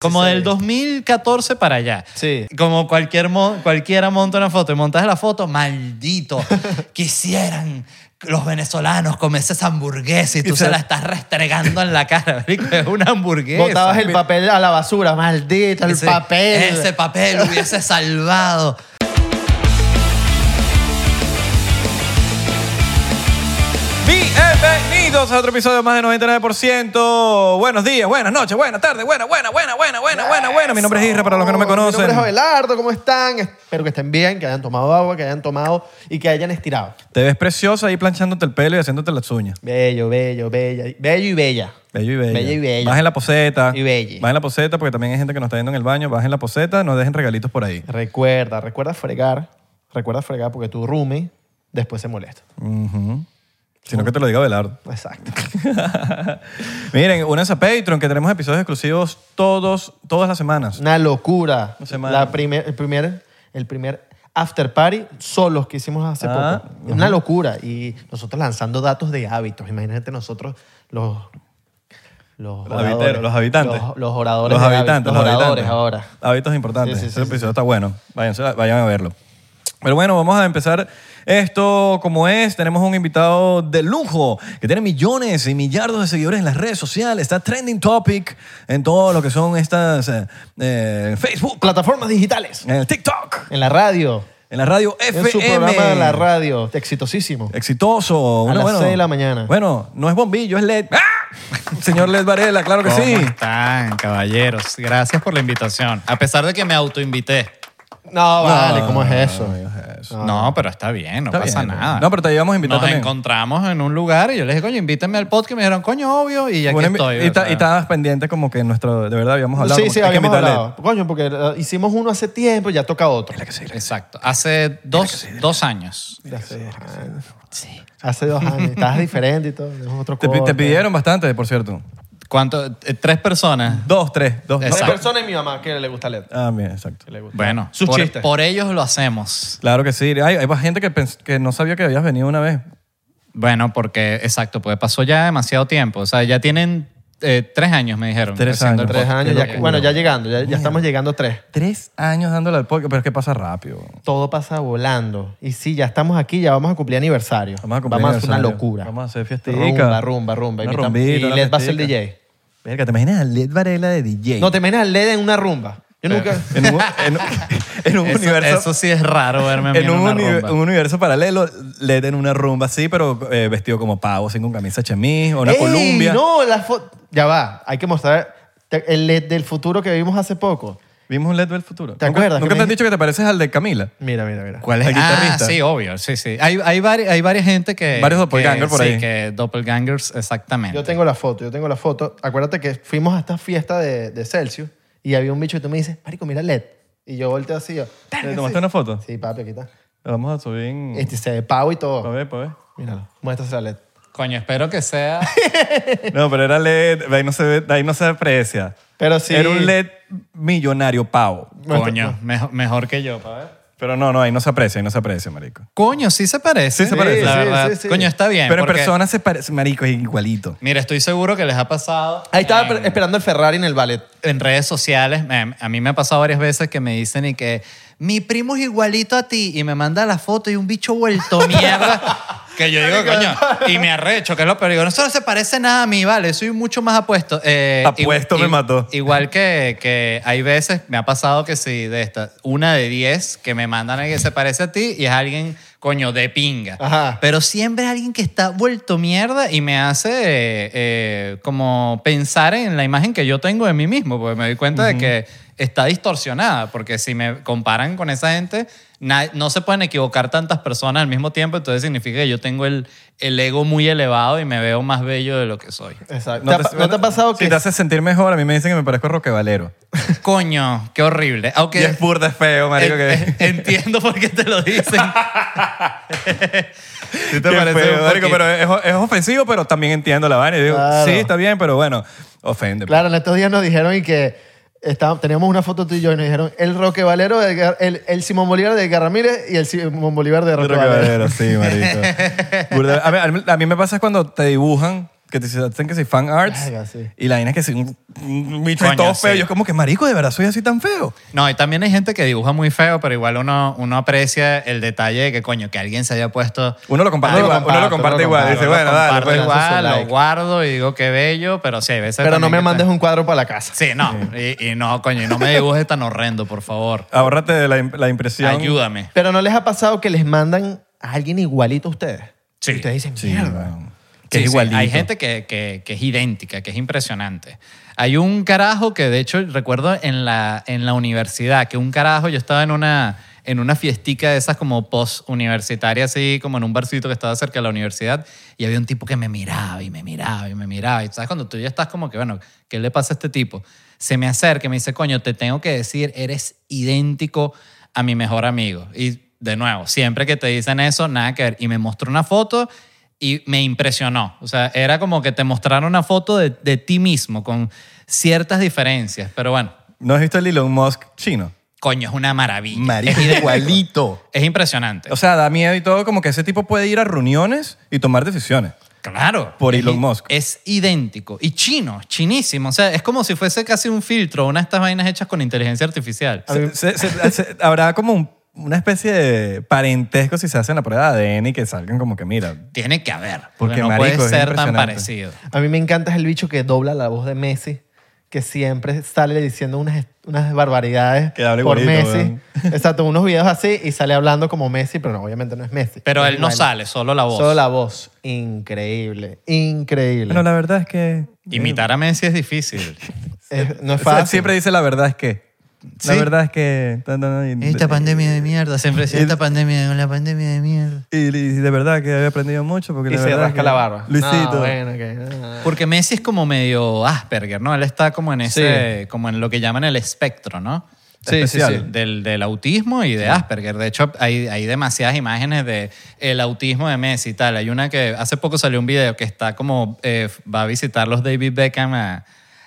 Como del 2014 para allá. Sí. Como cualquier cualquiera monta una foto y montas la foto, maldito. Quisieran los venezolanos comerse esa hamburguesa y tú Y se, se- la estás restregando en la cara. Es una hamburguesa. Botabas el papel a la basura, maldito, el Ese- papel. Ese papel hubiese salvado. Bienvenidos a otro episodio más de 99%. Buenos días, buenas noches, buenas tardes, buena, buena, buena, buena, buena, buena, buena. Mi nombre es Isra para los que no me Mi nombre conocen. es Abelardo, ¿cómo están? Espero que estén bien, que hayan tomado agua, que hayan tomado y que hayan estirado. Te ves preciosa ahí planchándote el pelo y haciéndote las uñas. Bello, bello, bella. Bello y bella. Bello y bella. Bello y bella. Bajen la poseta. Y bella. Bajen la poseta porque también hay gente que nos está viendo en el baño. Bajen la poseta, no dejen regalitos por ahí. Recuerda, recuerda fregar. Recuerda fregar porque tu roomie después se molesta. Ujú. Sino que te lo diga Belardo. Exacto. Miren, únanse a Patreon que tenemos episodios exclusivos todos, todas las semanas. Una locura. Una semana. La primer, el, primer, el primer after party solos que hicimos hace Ah, poco. Una locura. Y nosotros lanzando datos de hábitos. Imagínate nosotros los... Los, Los habiteros, los habitantes. Los, los oradores. Los habitantes, hábitos, los oradores habitantes. ahora. Hábitos importantes. Sí, sí, Ese sí, episodio está bueno. Váyanse, vayan a verlo. Pero bueno, vamos a empezar esto como es. Tenemos un invitado de lujo que tiene millones y millardos de seguidores en las redes sociales. Está trending topic en todo lo que son estas eh, eh, Facebook, Plataformas digitales. en el TikTok, En la radio. en la radio En FM. su programa de la radio. Exitosísimo. Exitoso. A Bueno, las bueno. seis de la mañana. Bueno, no es bombillo, es LED. ¡Ah! Señor LED Varela, claro que ¿Cómo sí. están, caballeros? Gracias por la invitación. A pesar de que me autoinvité. No, vale, ¿cómo es eso? no pero está bien, no Está pasa bien. nada. No, pero te íbamos a invitar Nos también. encontramos en un lugar y yo les dije, coño, invítenme al podcast. Y me dijeron, coño, obvio, y aquí Una invi- estoy. y, o ta- sea. y estabas pendiente como que nuestro, de verdad habíamos hablado. sí, como sí, que hay que habíamos invitarle. hablado. Coño, porque eh, hicimos uno hace tiempo, ya toca otro. Exacto. Hace dos, dos años. Ya hace dos años. Sí. Hace dos años. Estabas diferente y todo. otro Te, pi- corte. te pidieron bastante, por cierto. ¿Cuánto? Eh, Tres personas. Dos, tres. Dos, Tres. Exacto. personas y mi mamá que le gusta leer. Ah, bien, exacto. Bueno, Sus por, chistes. por ellos lo hacemos. Claro que sí. Hay, hay gente que, pens- que no sabía que habías venido una vez. Bueno, porque, exacto, pues pasó ya demasiado tiempo. O sea, ya tienen eh, tres años, me dijeron. Tres haciendo el años. Tres podcast. años. qué ya- locura. bueno, ya llegando. Ya, ya estamos llegando a tres. Tres años dándole al podcast, pero es que pasa rápido. Todo pasa volando. Y sí, ya estamos aquí, ya vamos a cumplir aniversario. Vamos a cumplir hacer una aniversario. locura. Vamos a hacer fiestica. Rumba, rumba, rumba. Una Invitamos- rumbita, y una Led va a ser el fiestica. DJ. Verga, ¿te imaginas a LED Varela de DJ? No, te imaginas al LED en una rumba. Yo nunca... en un, en, en un Eso, universo... eso sí es raro verme a mí en en, un, una uni- rumba. un universo paralelo, LED en una rumba así, pero eh, vestido como pavo, sin con camisa chemise o una ¡Ey! Columbia. No, la foto... Ya va. Hay que mostrar el LED del futuro que vimos hace poco. Vimos un LED del futuro. ¿Te ¿Nunca- acuerdas ¿Nunca te han dicho que te pareces al de Camila? Mira, mira, mira. ¿Cuál es? El guitarrista. Ah, sí, obvio, sí, sí. Hay, hay, vari- hay varias gente que... Varios doppelganger que- por sí, ahí. que doppelgangers, exactamente. Yo tengo la foto, yo tengo la foto. Acuérdate que fuimos a esta fiesta de, de Celsius y había un bicho y tú me dices, marico, mira LED. Y yo volteo así, yo... ¿Te "Verga, tomaste sí". una foto? Sí, papi, aquí está. La Vamos a subir en... Este, se ve pavo y todo. Pa' ver, pa' ver. Míralo, muéstrase la LED. Coño, espero que sea... No, pero era LED, de ahí no se, ve- de ahí no se aprecia. Pero sí... Era un LED millonario pavo. Coño, mejor, mejor que yo, para ver. Pero no, no, ahí no se aprecia, ahí no se aprecia, marico. Coño, sí se parece. Sí se parece. La Sí, verdad. sí, sí. Coño, está bien. pero en porque- persona se parece, marico, es igualito. Mira, estoy seguro que les ha pasado... Ahí estaba en- per- esperando el Ferrari en el ballet. en redes sociales, me- a mí me ha pasado varias veces que me dicen y que mi primo es igualito a ti y me manda la foto y un bicho vuelto mierda. que yo digo, coño, y me arrecho, que es lo peor. Digo, no solo se parece nada a mí, vale, soy mucho más apuesto. Eh, Apuesto me mató. Igual que, que hay veces, me ha pasado que sí, de esta, una de diez que me mandan a que se parece a ti y es alguien, coño, de pinga. Ajá. Pero siempre es alguien que está vuelto mierda y me hace eh, eh, como pensar en la imagen que yo tengo de mí mismo, porque me doy cuenta de que está distorsionada, porque si me comparan con esa gente, na- no se pueden equivocar tantas personas al mismo tiempo, entonces significa que yo tengo el, el ego muy elevado y me veo más bello de lo que soy. Exacto. ¿No, te, ha- no te ha pasado que... Si te hace sentir mejor, a mí me dicen que me parezco a Roque Valero. Coño, qué horrible. Aunque Y es burda, es feo, marico. en- que... entiendo por qué te lo dicen. Sí te Qué parece feo, marico, pero es, es ofensivo, pero también entiendo la vaina. Y digo, Claro. sí, está bien, pero bueno, ofende. Claro, en estos días nos dijeron y que estábamos- teníamos una foto tú y yo y nos dijeron el Roque Valero, de el, el Simón Bolívar de Edgar Ramírez y el Simón Bolívar de Roque, Roque Valero. Valero, sí, marico. A mí- a mí me pasa cuando te dibujan que te hacen que si fan arts. Verga, sí. Y la vaina es que si un, un bicho es Coño, todo feo. sí. Yo es como que, marico, ¿de verdad soy así tan feo? No, y también hay gente que dibuja muy feo, pero igual uno, uno aprecia el detalle de que, coño, que alguien se haya puesto... Uno lo comparte Uno lo igual. uno lo comparte, igual. Dice, Lo bueno, dale, comparto pues. igual, lo like. guardo y digo que bello, pero sí, hay veces Pero no también me que mandes te- un cuadro para la casa. Sí, no. Y, y no, coño, y no me dibujes tan horrendo, por favor. Ahórrate de la, la impresión. Ayúdame. Pero ¿no les ha pasado que les mandan a alguien igualito a ustedes? Sí. Y ustedes dicen, Sí, mierda. weón. Que Sí, es sí, igualito. Hay gente que, que- que es idéntica, que es impresionante. Hay un carajo que, de hecho, recuerdo en la, en la universidad, que un carajo, yo estaba en una, en una fiestica de esas como post-universitaria, así como en un barcito que estaba cerca de la universidad, y había un tipo que me miraba y me miraba y me miraba. Y sabes, cuando tú ya estás como que, bueno, ¿qué le pasa a este tipo? Se me acerca y me dice, coño, te tengo que decir, eres idéntico a mi mejor amigo. Y de nuevo, siempre que te dicen eso, nada que ver. Y me mostró una foto y me impresionó. O sea, era como que te mostraron una foto de, de ti mismo con ciertas diferencias. Pero bueno, ¿No has visto el Elon Musk chino? coño, es una maravilla. Marico, es, igualito. Es impresionante. O sea, da miedo y todo, como que ese tipo puede ir a reuniones y tomar decisiones. claro. por Elon Musk. Es idéntico. Y chino, chinísimo. O sea, es como si fuese casi un filtro, una de estas vainas hechas con inteligencia artificial. Se- se- se- habrá como un- una especie de parentesco si se hacen la prueba de ADN y que salgan como que, mira, Tiene que haber. Porque, Porque no marico, puede es ser tan parecido. A mí me encanta es el bicho que dobla la voz de Messi, que siempre sale diciendo unas, unas barbaridades Que por igualito, Messi. Exacto, unos videos así y sale hablando como Messi, pero no, obviamente no es Messi. Pero él no sale, solo la voz. Solo la voz. Increíble, increíble. bueno, la verdad es que... Imitar a Messi es difícil. Es- no es fácil. siempre dice la verdad es que... La Sí. verdad es que... Esta pandemia de mierda, siempre decía esta pandemia, la pandemia de mierda. Y, y de verdad que había aprendido mucho porque Y la se verdad rasca que- la barba. Luisito. No, bueno, ah. Porque Messi es como medio Asperger, ¿no? Él está como en ese, como en lo que llaman el espectro, ¿no? Sí, sí, Especial. sí. Del, del autismo y de Asperger. De hecho, hay, hay demasiadas imágenes de el autismo de Messi y tal. Hay una que hace poco salió un video que está como, eh, va a visitar los David Beckham a-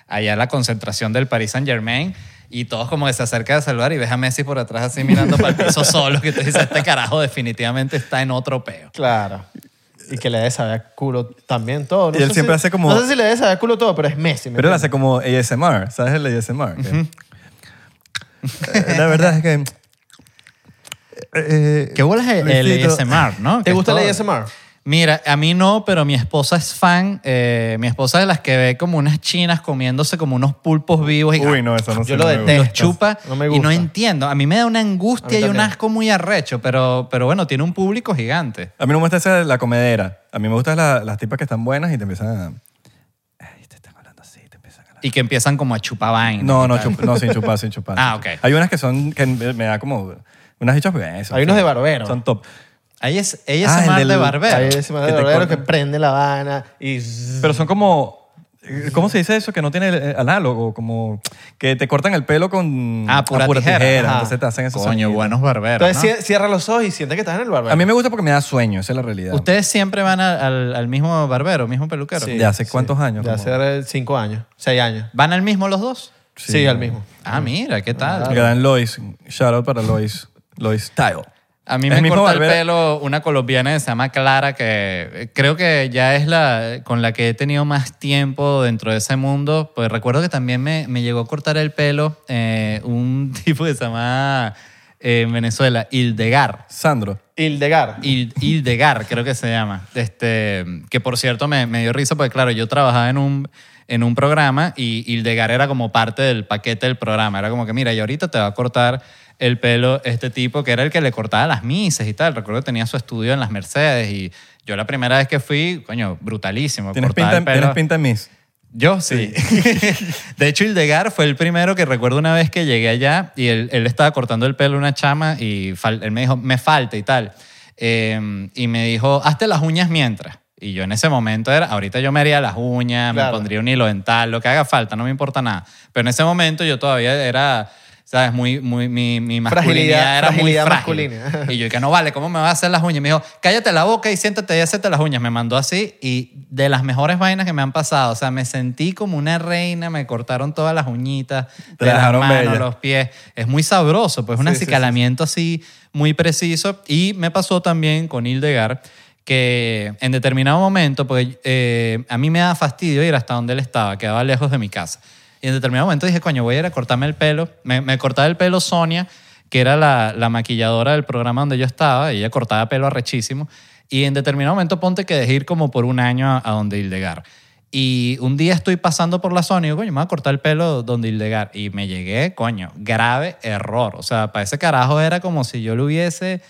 allá a la concentración del Paris Saint Germain y todos como que se acercan a saludar y ves a Messi por atrás así mirando para el piso solo que te dice, este carajo definitivamente está en otro peo. Claro. Y que le debe saber a culo también todo. No Y él sé siempre si- hace como- No sé si le debe saber a culo todo, pero es Messi. ¿me Pero él entiendes? hace como ASMR, ¿sabes el ASMR? Que- Eh, La verdad es que... eh, ¿Qué bolas es el Luisito, ASMR, no? ¿Te gusta el todo- ASMR? Mira, a mí no, pero mi esposa es fan. eh, mi esposa es de las que ve como unas chinas comiéndose como unos pulpos vivos y Uy, no, eso no Yo lo no detesto. los chupa No me y no entiendo. A mí me da una angustia y un asco muy arrecho, pero, pero bueno, tiene un público gigante. A mí no me gusta esa la comedera. A mí me gustan la- las tipas que están buenas y te empiezan a... Ay, te están hablando así, te empiezan a hablar. Y que empiezan como a chupar vaina. No, no, chup- no, sin chupar, sin chupar. Ah, ok. Hay unas que son, que me da como, unas dichas, pues, son- Hay unos de barbero. Son top. Ahí es, ella Ah, es el mar del- de barbero. Ahí ese man de barbero que prende la vana y... Pero son como, ¿cómo se dice eso? Que no tiene eh, análogo, como que te cortan el pelo con Ah, pura a tijera. Entonces te hacen esos Coño, sonidos. buenos barberos. Entonces cierra los ojos y siente que estás en el barbero. A mí me gusta porque me da sueño, esa es la realidad. ¿Ustedes siempre van al, al mismo barbero, mismo peluquero? Sí, ¿De hace cuántos años? De Como- hace cinco años, seis años. ¿Van al mismo los dos? Sí, al mismo. Ah, mira, ¿qué tal? Dan Lois. Shout out para Lois. Lois Style. A mí Es me corta el pelo una colombiana que se llama Clara, que eh, creo que ya es la con la que he tenido más tiempo dentro de ese mundo. Pues recuerdo que también me, me llegó a cortar el pelo eh, un tipo que se llama eh, en Venezuela, Hildegar. Sandro. Hildegar. Hil- Hildegar, creo que se llama. Este, que por cierto me, me dio risa porque, claro, yo trabajaba en un, en un programa y Hildegar era como parte del paquete del programa. Era como que, mira, y ahorita te va a cortar el pelo este tipo que era el que le cortaba las mises y tal. Recuerdo que tenía su estudio en las Mercedes y yo la primera vez que fui, coño, brutalísimo. ¿Tienes pinta, el pelo. tienes pinta mis. Yo sí. de hecho, Hildegar fue el primero que recuerdo una vez que llegué allá y él, él estaba cortando el pelo a una chama y él me dijo, me falta y tal. Eh, y me dijo, hazte las uñas mientras. Y yo en ese momento era, ahorita yo me haría las uñas, me pondría un hilo dental, lo que haga falta, no me importa nada. Pero en ese momento yo todavía era, ¿sabes? Muy, muy, mi, mi masculinidad Fragilidad- era fragilidad muy frágil. masculina. Y yo que no vale, ¿cómo me vas a hacer las uñas? Me dijo, cállate la boca y siéntate y hacerte las uñas. Me mandó así y de las mejores vainas que me han pasado. O sea, me sentí como una reina, me cortaron todas las uñitas Te de la las manos, bella. los pies. Es muy sabroso, pues un Sí, sí, sí, acicalamiento así muy preciso. Y me pasó también con Hildegar que en determinado momento, porque eh, a mí me daba fastidio ir hasta donde él estaba, quedaba lejos de mi casa. Y en determinado momento dije, coño, voy a ir a cortarme el pelo. Me, cortaba el pelo Sonia, que era la, la maquilladora del programa donde yo estaba, y ella cortaba pelo arrechísimo. Y en determinado momento ponte que dejé ir como por un año a, a donde Hildegar. Y un día estoy pasando por la zona y digo, coño, me voy a cortar el pelo donde Hildegar. Y me llegué, coño, grave error. O sea, para ese carajo era como si yo lo hubiese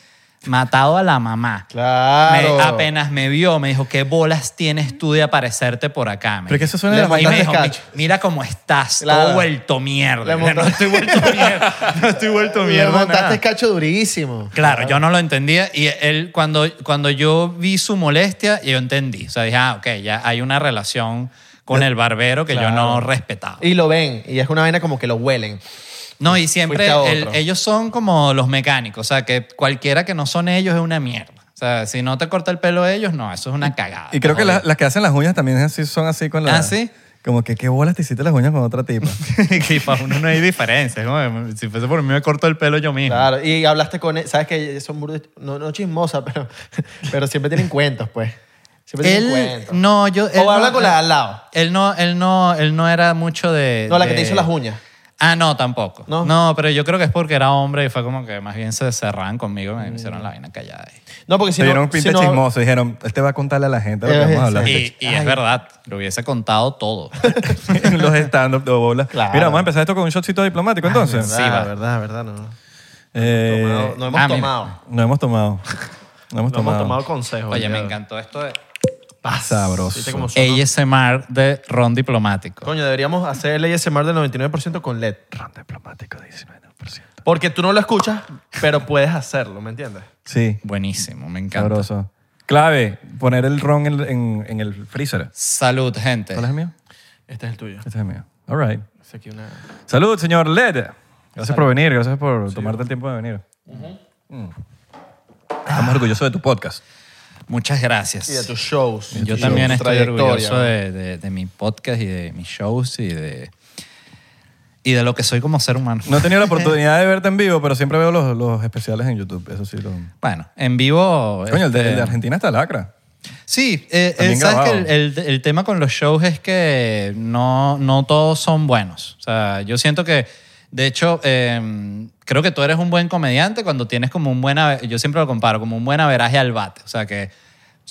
matado a la mamá. Claro. Me- apenas me vio, me dijo, ¿qué bolas tienes tú de aparecerte por acá? me Pero que eso suena Le de la Y me dijo, cacho. "Mi- mira cómo estás, Claro. todo vuelto mierda. Le No montaste- estoy vuelto mierda. No estoy vuelto Le mierda. montaste nada. cacho durísimo. Claro, yo no lo entendía y él cuando, cuando yo vi su molestia, yo entendí. O sea, dije, ah, ok, ya hay una relación con el barbero que yo no respetaba. Y lo ven. Y es una vaina como que lo huelen. No, y siempre el- ellos son como los mecánicos, o sea, que cualquiera que no son ellos es una mierda. O sea, si no te corta el pelo ellos, no, eso es una cagada. Y creo que la- las que hacen las uñas también así, son así con la... ¿Ah, sí? Como que qué bolas te hiciste las uñas con otra tipa. que para uno no hay diferencia. como, si fuese por mí me corto el pelo yo mismo. Claro. Y hablaste con él. Sabes que son burdos- no, no chismosas, pero, pero siempre tienen cuentos, pues. Siempre tienen Él, cuentos. no, yo... él o habla no- con la de al lado. Él no, él no, él no era mucho de... No, la que te hizo las uñas. Ah, no, tampoco. ¿No? No, pero yo creo que es porque era hombre y fue como que más bien se cerraban conmigo y me hicieron la vaina callada. ahí. No, porque si Se no... dieron un pinte si no- chismoso. Dijeron, este va a contarle a la gente lo que Eh, vamos a hablar. Y, y es verdad, lo hubiese contado todo. los stand-up de bolas. Claro. Mira, vamos a empezar esto con un shotcito diplomático entonces. Verdad, Sí, va. verdad, verdad. No, Eh, Tomado- no hemos ah, mira. tomado. no hemos tomado. No hemos No tomado. hemos tomado consejos. Oye, me encantó esto de Sabroso. ¿Viste cómo son, no? ASMR de ron diplomático. Coño, deberíamos hacer el ASMR del 99% con LED. Ron diplomático 19%. Porque tú no lo escuchas, pero puedes hacerlo, ¿me entiendes? Sí, Buenísimo, me encanta. sabroso. Clave, poner el ron en, en- en el freezer. Salud, gente. ¿Cuál es el mío? Este es el tuyo. Este es el mío. All right. Aquí una... Salud, señor Led. Gracias por venir, gracias por tomarte el tiempo de venir. Mm. Estamos orgullosos de tu podcast. Muchas gracias. Y de tus shows. Yo Tu también estoy trayectoria, orgulloso de, de- de mi podcast y de mis shows y de, y de lo que soy como ser humano. No he tenido la oportunidad de verte en vivo, pero siempre veo los, los especiales en YouTube. Eso sí lo... Bueno, en vivo... Coño, el de, este, el de Argentina está lacra. Sí, eh, eh, sabes que el, el- el tema con los shows es que no, no todos son buenos. O sea, yo siento que, de hecho, eh, creo que tú eres un buen comediante cuando tienes como un buen, yo siempre lo comparo, como un buen averaje al bate. O sea, que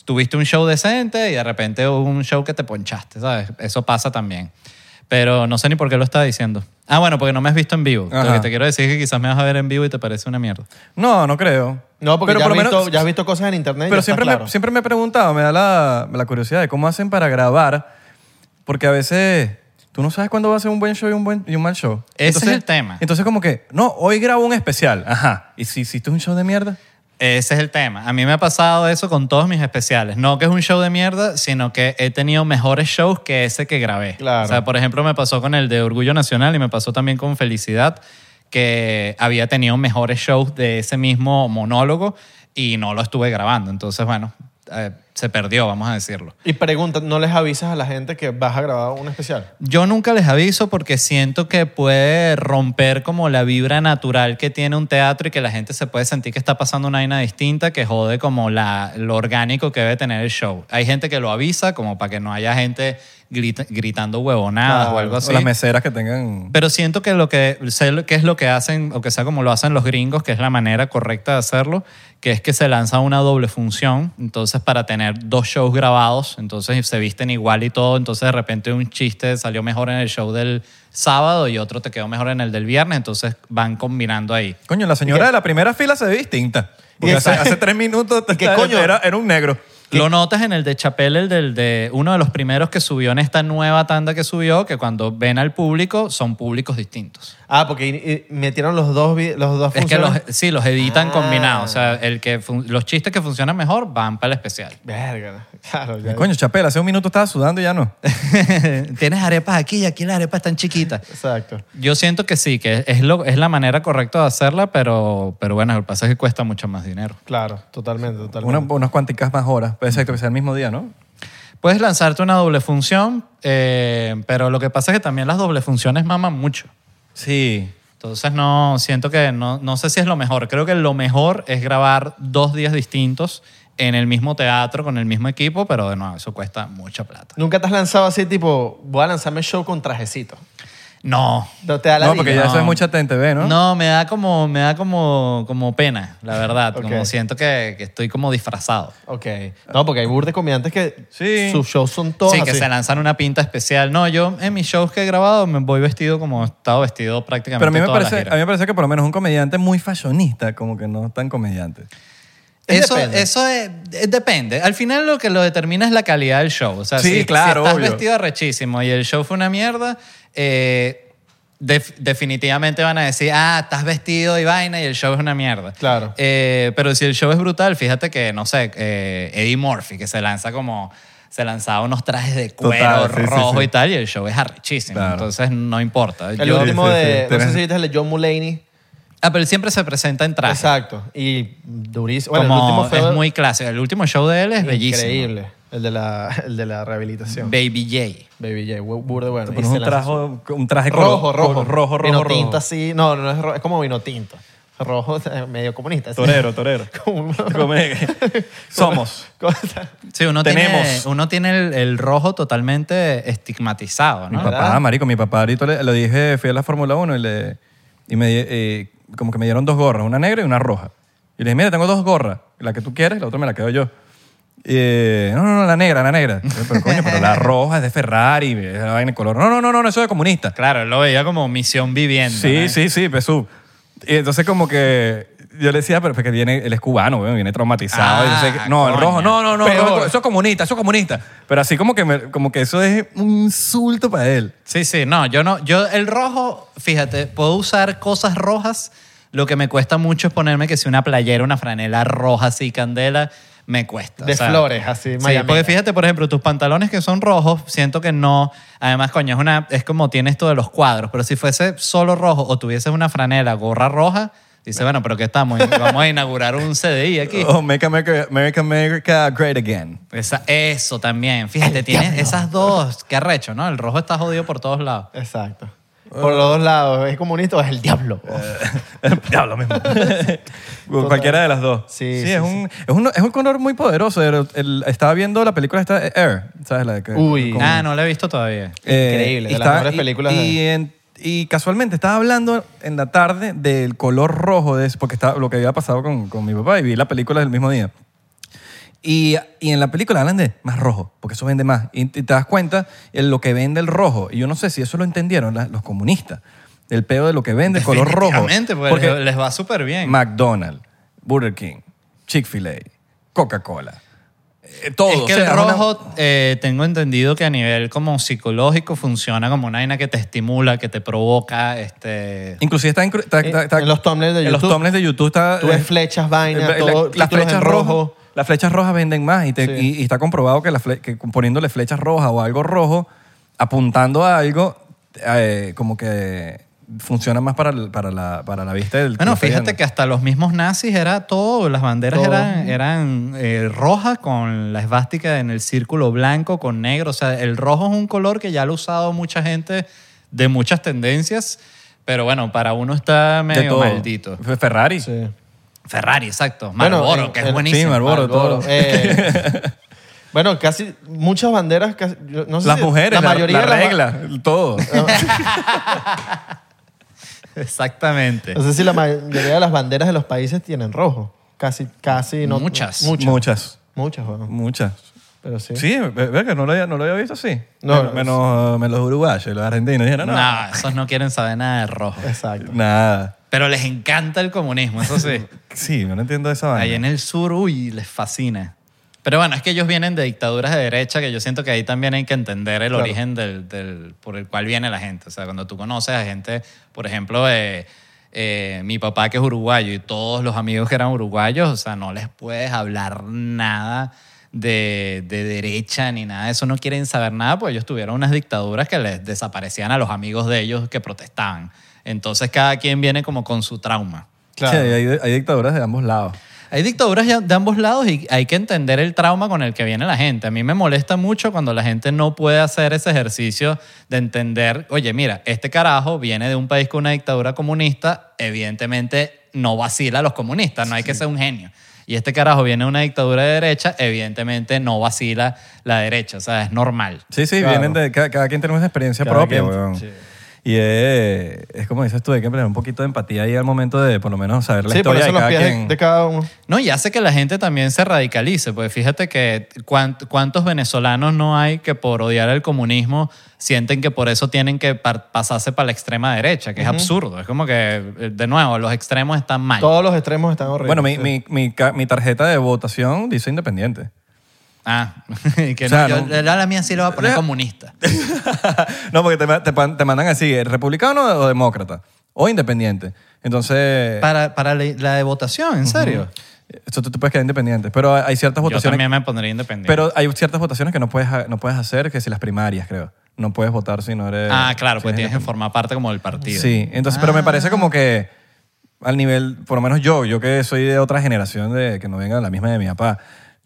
tuviste un show decente y de repente hubo un show que te ponchaste, ¿sabes? Eso pasa también. Pero no sé ni por qué lo estaba diciendo. Ah, bueno, porque no me has visto en vivo. Lo que te quiero decir es que quizás me vas a ver en vivo y te parece una mierda. No, no creo. No, porque Pero ya, por has visto, menos- ya has visto cosas en internet. y Pero está siempre, claro. me, siempre me he preguntado, me da la, la curiosidad de cómo hacen para grabar, porque a veces tú no sabes cuándo va a ser un buen show y un, buen, y un mal show. Ese es el tema. Entonces como que, no, hoy grabo un especial. Ajá. ¿Y si hiciste un show de mierda? Ese es el tema. A mí me ha pasado eso con todos mis especiales. No que es un show de mierda, sino que he tenido mejores shows que ese que grabé. Claro. O sea, por ejemplo, me pasó con el de Orgullo Nacional y me pasó también con Felicidad, que había tenido mejores shows de ese mismo monólogo y no lo estuve grabando. Entonces, bueno, eh, se perdió, vamos a decirlo. Y pregunta, ¿no les avisas a la gente que vas a grabar un especial? Yo nunca les aviso porque siento que puede romper como la vibra natural que tiene un teatro y que la gente se puede sentir que está pasando una vaina distinta que jode como la, lo orgánico que debe tener el show. Hay gente que lo avisa como para que no haya gente grita- gritando huevonadas Claro. o algo así. O las meseras que tengan... Pero siento que lo que sé lo- que es lo que hacen, o que sea como lo hacen los gringos, que es la manera correcta de hacerlo, que es que se lanza una doble función, entonces para tener dos shows grabados, entonces se visten igual y todo, entonces de repente un chiste salió mejor en el show del sábado y otro te quedó mejor en el del viernes, entonces van combinando ahí. Coño, la señora de la primera fila se ve distinta. Porque hace, tres minutos ¿Y qué coño? Era, era un negro. Lo notas en el de Chapelle, el del de uno de los primeros que subió en esta nueva tanda que subió, que cuando ven al público son públicos distintos. Ah, porque metieron los dos, los dos Es que los, sí, los editan Ah. combinados. O sea, el que los chistes que funcionan mejor van para el especial. Verga, claro. ya- Coño, Chapela, hace un minuto estaba sudando y ya no. Tienes arepas aquí y aquí las arepas están chiquitas. Exacto. Yo siento que sí, que es, lo, es la manera correcta de hacerla, pero, pero bueno, lo que pasa es que cuesta mucho más dinero. Claro, totalmente, totalmente. Una- unas cuanticas más horas. Puede ser que sea el mismo día, ¿no? Puedes lanzarte una doble función, eh, pero lo que pasa es que también las doble funciones maman mucho. Sí. Entonces no, siento que no, no sé si es lo mejor. Creo que lo mejor es grabar dos días distintos en el mismo teatro con el mismo equipo, pero de nuevo, eso cuesta mucha plata. ¿Nunca te has lanzado así, tipo, voy a lanzarme show con trajecito? No. No te da la No, porque ya No. eso es mucha TNTV, ¿no? No, me da como, me da como, como pena, la verdad. Ok. Como siento que, que estoy como disfrazado. Ok. No, porque hay burdes de comediantes que Sí. sus shows son todos sí, que así. se lanzan una pinta especial. No, yo en mis shows que he grabado me voy vestido como he estado vestido prácticamente Pero a mí, me toda la parece, gira. a mí me parece que por lo menos un comediante muy fashionista, como que no tan comediante. Es Eso, depende. eso es- es- depende. Al final lo que lo determina es la calidad del show. O sea, Sí, si, claro, si estás obvio. vestido arrechísimo y el show fue una mierda, eh, def- definitivamente van a decir, ah, estás vestido y vaina y el show es una mierda. Claro. Eh, pero si el show es brutal, fíjate que, no sé, eh, Eddie Murphy, que se lanza como... Se lanzaba unos trajes de cuero Total, sí, sí, rojo sí. y tal, y el show es arrechísimo. Claro. Entonces no importa. El Yo- último de, no sé si viste el de John Mulaney. Ah, pero él siempre se presenta en traje. Exacto. Y durísimo. Bueno, Como el último fue es muy clásico. El último show de él es bellísimo. increíble. El de la, el de la rehabilitación. Baby J. Baby J, bu- burde bueno. Te Y pones se un, lanza trajo, un traje rojo, color- rojo, rojo, rojo, Vino rojo. tinto así. No, no es rojo, es como vino tinto. Rojo eh, medio comunista. así. Torero, torero. Como- Somos. Sí, uno tiene, uno tiene el, el rojo totalmente estigmatizado, Mi ¿no? ¿verdad? papá, marico, mi papá ahorita le, dije, fui a la Fórmula 1 y, le, y me, di- eh, como que me dieron dos gorras, una negra y una roja. Y le dije, mira, tengo dos gorras, la que tú quieres, la otra me la quedo yo. Eh, no, no, no, la negra, la negra. Pero coño, pero la roja es de Ferrari, es la vaina de color. No, no, no, no, eso es de comunista. Claro, él lo veía como misión vivienda. Sí, ¿no? sí, sí, Pesú. Y entonces como que yo le decía, pero es que viene, él es cubano, weón, viene traumatizado. Ah, y no, el rojo, no, no, no, no, eso es comunista, eso es comunista. Pero así como que, me- como que eso es un insulto para él. Sí, sí, no, yo no, yo el rojo, fíjate, puedo usar cosas rojas. Lo que me cuesta mucho es ponerme que si una playera, una franela roja así, candela, me cuesta. De flores, así, Sí, porque fíjate, por ejemplo, tus pantalones que son rojos, siento que no. Además, coño, es, una, es como tienes esto de los cuadros, pero si fuese solo rojo o tuvieses una franela, gorra roja, dice, bueno, pero ¿qué estamos? Vamos a inaugurar un CDI aquí. Oh, make America, America, America great again. Esa- eso también. Fíjate, tienes esas dos. Qué arrecho, ¿no? El rojo está jodido por todos lados. Exacto. Por los dos lados, ¿es comunista o es el diablo? Diablo mismo. Cualquiera de las dos. Sí, sí, sí, es, Un, es, un, es un color muy poderoso. El- el- estaba viendo la película esta Air, ¿sabes? La de que, Uy. con- Ah, no la he visto todavía. Eh, Increíble, de y las mejores películas Y, de- y en- y casualmente estaba hablando en la tarde del color rojo, de, porque estaba, lo que había pasado con, con mi papá y vi la película el mismo día. Y, y en la película hablan de más rojo, porque eso vende más. Y, y te das cuenta en lo que vende el rojo. Y yo no sé si eso lo entendieron la- los comunistas. El peo de lo que vende el color rojo. Porque, Porque les va súper bien. McDonald's, Burger King, Chick-fil-A, Coca-Cola. eh, todo. es que o sea, el una- rojo, eh, tengo entendido que a nivel como psicológico funciona como una vaina que te estimula, que te provoca, este... Inclusive está, inclu- está- está- está- en los thumbnails de en los YouTube. thumbnails de YouTube está... Tú ves eh, flechas, vainas, la- todo, las flechas rojo. Las flechas rojas venden más y, te- Sí. y- y está comprobado que, la fle- que poniéndole flechas rojas o algo rojo apuntando a algo eh, como que funciona más para, el- para, la, para la vista del Bueno, fíjate que hasta los mismos nazis era todo, las banderas Todo. eran, eran eh, rojas con la esvástica en el círculo blanco con negro. O sea, el rojo es un color que ya lo ha usado mucha gente de muchas tendencias, pero bueno, para uno está medio maldito. Ferrari. Sí. Ferrari, exacto. Bueno, Marlboro, que es en- buenísimo. Sí, Marlboro, todo. Eh, bueno, casi muchas banderas, casi- yo no sé Las si- mujeres, la la, mayoría la de las- regla, todo. Exactamente. No sé si la mayoría de las banderas de los países tienen rojo. Casi, casi. No, Muchas. Muchas. Muchas. Muchas, bueno. Muchas. Pero sí. Sí, ve- que no lo había, no lo había visto así. No, menos, no, menos, menos los uruguayos y los argentinos. Dijeron, no, No, esos no quieren saber nada de rojo. Exacto. nada. Pero les encanta el comunismo, eso sí. Sí, no entiendo esa vaina. Ahí en el sur, uy, les fascina. Pero bueno, es que ellos vienen de dictaduras de derecha, que yo siento que ahí también hay que entender el Claro. origen del, del- por el cual viene la gente. O sea, cuando tú conoces a gente, por ejemplo, eh, eh, mi papá que es uruguayo y todos los amigos que eran uruguayos, o sea, no les puedes hablar nada de, de derecha ni nada de eso. No quieren saber nada, porque ellos tuvieron unas dictaduras que les desaparecían a los amigos de ellos que protestaban. Entonces cada quien viene como con su trauma. Claro. Sí, hay, hay dictaduras de ambos lados. Hay dictaduras de ambos lados y hay que entender el trauma con el que viene la gente. A mí me molesta mucho cuando la gente no puede hacer ese ejercicio de entender, oye, mira, este carajo viene de un país con una dictadura comunista, evidentemente no vacila a los comunistas, no hay que ser un genio. Y este carajo viene de una dictadura de derecha, evidentemente no vacila la derecha, o sea, es normal. Sí, sí, Claro. vienen de... Cada, cada quien tiene una experiencia Cada propia, quien- weón. sí. Y es, es como dices tú, hay que tener un poquito de empatía ahí al momento de por lo menos saber la Sí, por historia eso de los cada pies de- quien. de cada uno. No, y hace que la gente también se radicalice, pues fíjate que cuánt- cuántos venezolanos no hay que por odiar el comunismo sienten que por eso tienen que par- pasarse para la extrema derecha, que es absurdo. Es como que, eh, de nuevo, los extremos están mal. Todos los extremos están horribles. Bueno, mi, Sí. mi, mi tarjeta de votación dice independiente. Ah, que O sea, no, no- yo a la mía sí lo voy a poner comunista. no, porque te, te, te mandan así, ¿eh? republicano o demócrata o independiente. Entonces, Para, para la, la de votación, ¿en serio? esto tú, tú puedes quedar independiente. Pero hay ciertas Yo votaciones. también me pondría independiente. Pero hay ciertas votaciones que no puedes, no puedes hacer, que si las primarias, creo. No puedes votar si no eres. ah, claro, si pues eres tienes que formar parte como del partido. Sí, entonces, pero me parece como que al nivel, por lo menos yo, yo que soy de otra generación de que no venga de la misma de mi papá,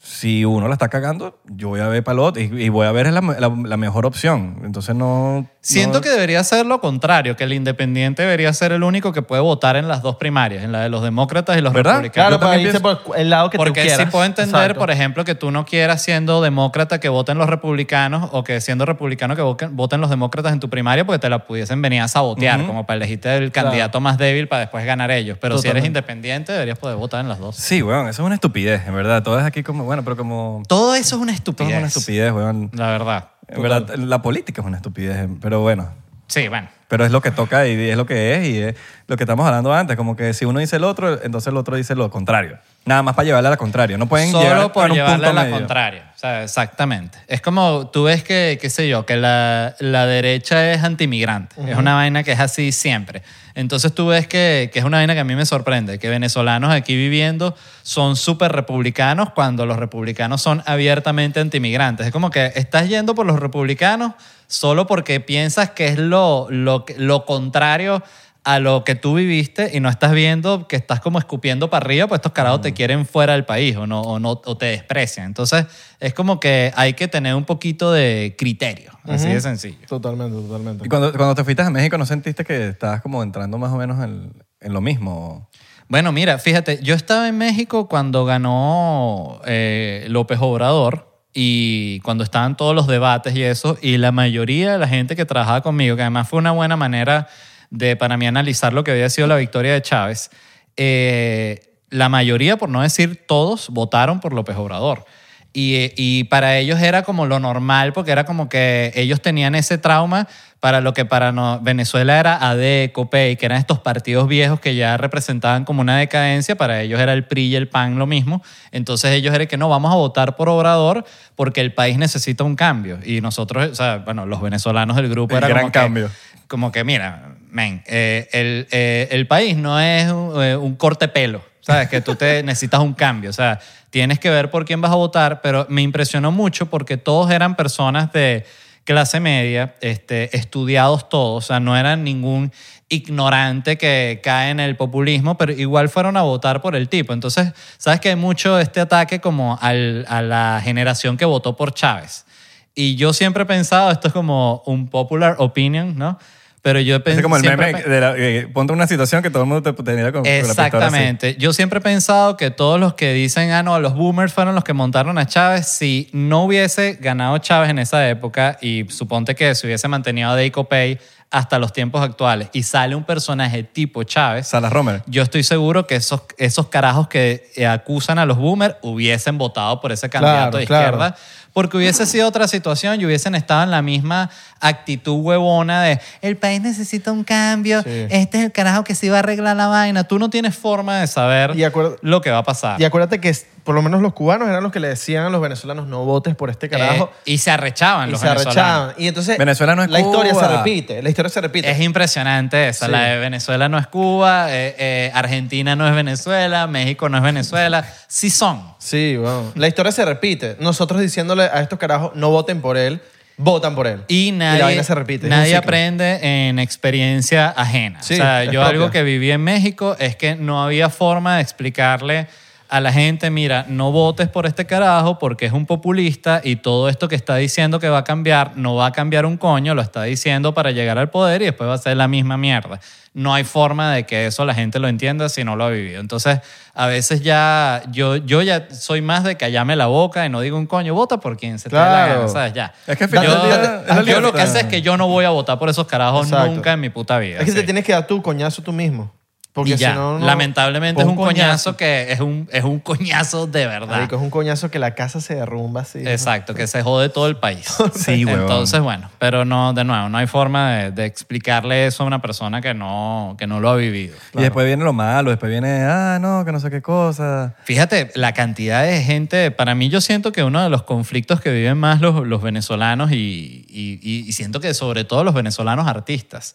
si uno la está cagando, yo voy a ver palot y, y voy a ver la, la- la mejor opción. Entonces no... Siento no- que debería ser lo contrario, que el independiente debería ser el único que puede votar en las dos primarias, en la de los demócratas y los ¿Verdad? republicanos. Claro, para también irse pienso- por el lado que tú Porque quieras. sí puedo entender, Exacto. por ejemplo, que tú no quieras siendo demócrata que voten los republicanos o que siendo republicano que voten, voten los demócratas en tu primaria porque te la pudiesen venir a sabotear, como para elegirte el candidato más débil para después ganar ellos. Pero si eres independiente deberías poder votar en las dos. Sí, weón, eso es una estupidez, en verdad. Todo es aquí como, bueno, pero como... Todo eso es una Todo estupidez. es una estupidez, weón. La verdad. En verdad, la política es una estupidez, pero bueno. Sí, bueno. Pero es lo que toca y es lo que es y es lo que estamos hablando antes. Como que si uno dice el otro, entonces el otro dice lo contrario. Nada más para llevarle a la contraria. No pueden llegar Solo por a un llevarle punto a la medio. contraria. O sea, exactamente. Es como tú ves que, qué sé yo, que la, la derecha es antimigrante. Es una vaina que es así siempre. Entonces tú ves que, que es una vaina que a mí me sorprende, que venezolanos aquí viviendo son súper republicanos cuando los republicanos son abiertamente antimigrantes. Es como que estás yendo por los republicanos solo porque piensas que es lo, lo, lo contrario a lo que tú viviste y no estás viendo que estás como escupiendo para arriba, pues estos carajos te quieren fuera del país o, no, o, no, o te desprecian. Entonces, es como que hay que tener un poquito de criterio, así de sencillo. Totalmente, totalmente. Y cuando, cuando te fuiste a México, ¿no sentiste que estabas como entrando más o menos en, en lo mismo? Bueno, mira, fíjate, yo estaba en México cuando ganó eh, López Obrador y cuando estaban todos los debates y eso, y la mayoría de la gente que trabajaba conmigo, que además fue una buena manera de para mí analizar lo que había sido la victoria de Chávez, eh, la mayoría, por no decir todos, votaron por López Obrador. Y, y para ellos era como lo normal, porque era como que ellos tenían ese trauma para lo que para no- Venezuela era AD, COPEI, que eran estos partidos viejos que ya representaban como una decadencia, para ellos era el PRI y el PAN lo mismo. Entonces ellos eran que no, vamos a votar por Obrador porque el país necesita un cambio. Y nosotros, o sea, bueno, los venezolanos del grupo El era gran como que- cambio. como que, mira, men, eh, el, eh, el país no es un, eh, un corte pelo, ¿sabes? Que tú te necesitas un cambio, o sea, tienes que ver por quién vas a votar, pero me impresionó mucho porque todos eran personas de clase media, este, estudiados todos, o sea, no eran ningún ignorante que cae en el populismo, pero igual fueron a votar por el tipo. Entonces, sabes que hay mucho este ataque como al- a la generación que votó por Chávez. Y yo siempre he pensado, esto es como un popular opinion, ¿no? Pero yo he Es como el meme de la, que ponte una situación que todo el mundo te tenía con, la. Exactamente. Yo siempre he pensado que todos los que dicen, ah, no, los boomers fueron los que montaron a Chávez, si no hubiese ganado Chávez en esa época y suponte que se hubiese mantenido a Pay hasta los tiempos actuales y sale un personaje tipo Chávez, Salas Romer. yo estoy seguro que esos, esos carajos que eh, acusan a los boomers hubiesen votado por ese candidato Claro, de claro. izquierda. Porque hubiese sido otra situación y hubiesen estado en la misma actitud huevona de el país necesita un cambio, Sí. este es el carajo que se iba a arreglar la vaina. Tú no tienes forma de saber Y lo que va a pasar. Y acuérdate que por lo menos los cubanos eran los que le decían a los venezolanos no votes por este carajo. Eh, y se arrechaban y los se venezolanos. arrechaban. Y entonces Venezuela no es la historia se repite. La historia se repite. Es impresionante esa. Sí. La de Venezuela no es Cuba, eh, eh, Argentina no es Venezuela, México no es Venezuela. Sí son. Sí, bueno. La historia se repite. Nosotros diciéndole a estos carajos no voten por él, votan por él. Y nadie, la vaina se repite. nadie aprende en experiencia ajena. Sí, o sea, yo propia. algo que viví en México es que no había forma de explicarle a la gente, mira, no votes por este carajo porque es un populista y todo esto que está diciendo que va a cambiar no va a cambiar un coño, lo está diciendo para llegar al poder y después va a ser la misma mierda. No hay forma de que eso la gente lo entienda si no lo ha vivido. Entonces, a veces ya, yo, yo ya soy más de callarme la boca y no digo un coño, vota por quien se te dé la Claro. gana, ¿sabes? Ya. Es que yo, lo que sé es que yo no voy a votar por esos carajos Exacto. nunca en mi puta vida. Es que te sí. tienes que dar tu coñazo tú mismo. Porque y ya, si no, no- lamentablemente es un coñazo, que es un, es un coñazo de verdad. Marico, es un coñazo que la casa se derrumba así. Exacto, que se jode todo el país. Sí, huevón. Entonces, bueno, pero no, de nuevo, no hay forma de, de explicarle eso a una persona que no, que no lo ha vivido. Y después viene lo malo, después viene, ah, no, que no sé qué cosa. Fíjate, la cantidad de gente, para mí yo siento que uno de los conflictos que viven más los, los venezolanos y, y- y- y siento que sobre todo los venezolanos artistas,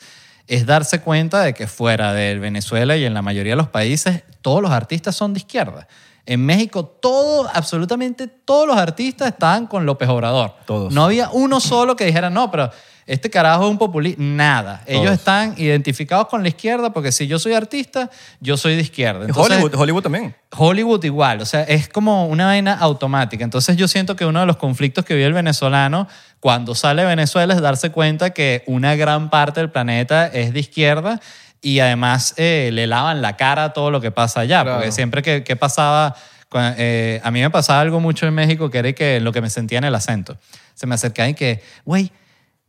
es darse cuenta de que fuera de Venezuela y en la mayoría de los países, todos los artistas son de izquierda. En México, todo, absolutamente todos los artistas estaban con López Obrador. Todos. No había uno solo que dijera, no, pero este carajo es un populista. Nada. Ellos están identificados con la izquierda porque si yo soy artista, yo soy de izquierda. Entonces, Hollywood, Hollywood también. Hollywood igual, o sea, es como una vaina automática. Entonces yo siento que uno de los conflictos que vive el venezolano cuando sale de Venezuela es darse cuenta que una gran parte del planeta es de izquierda y además eh, le lavan la cara a todo lo que pasa allá. Claro. Porque siempre que, que pasaba, eh, a mí me pasaba algo mucho en México que era que lo que me sentía en el acento. Se me acercaba y que, güey,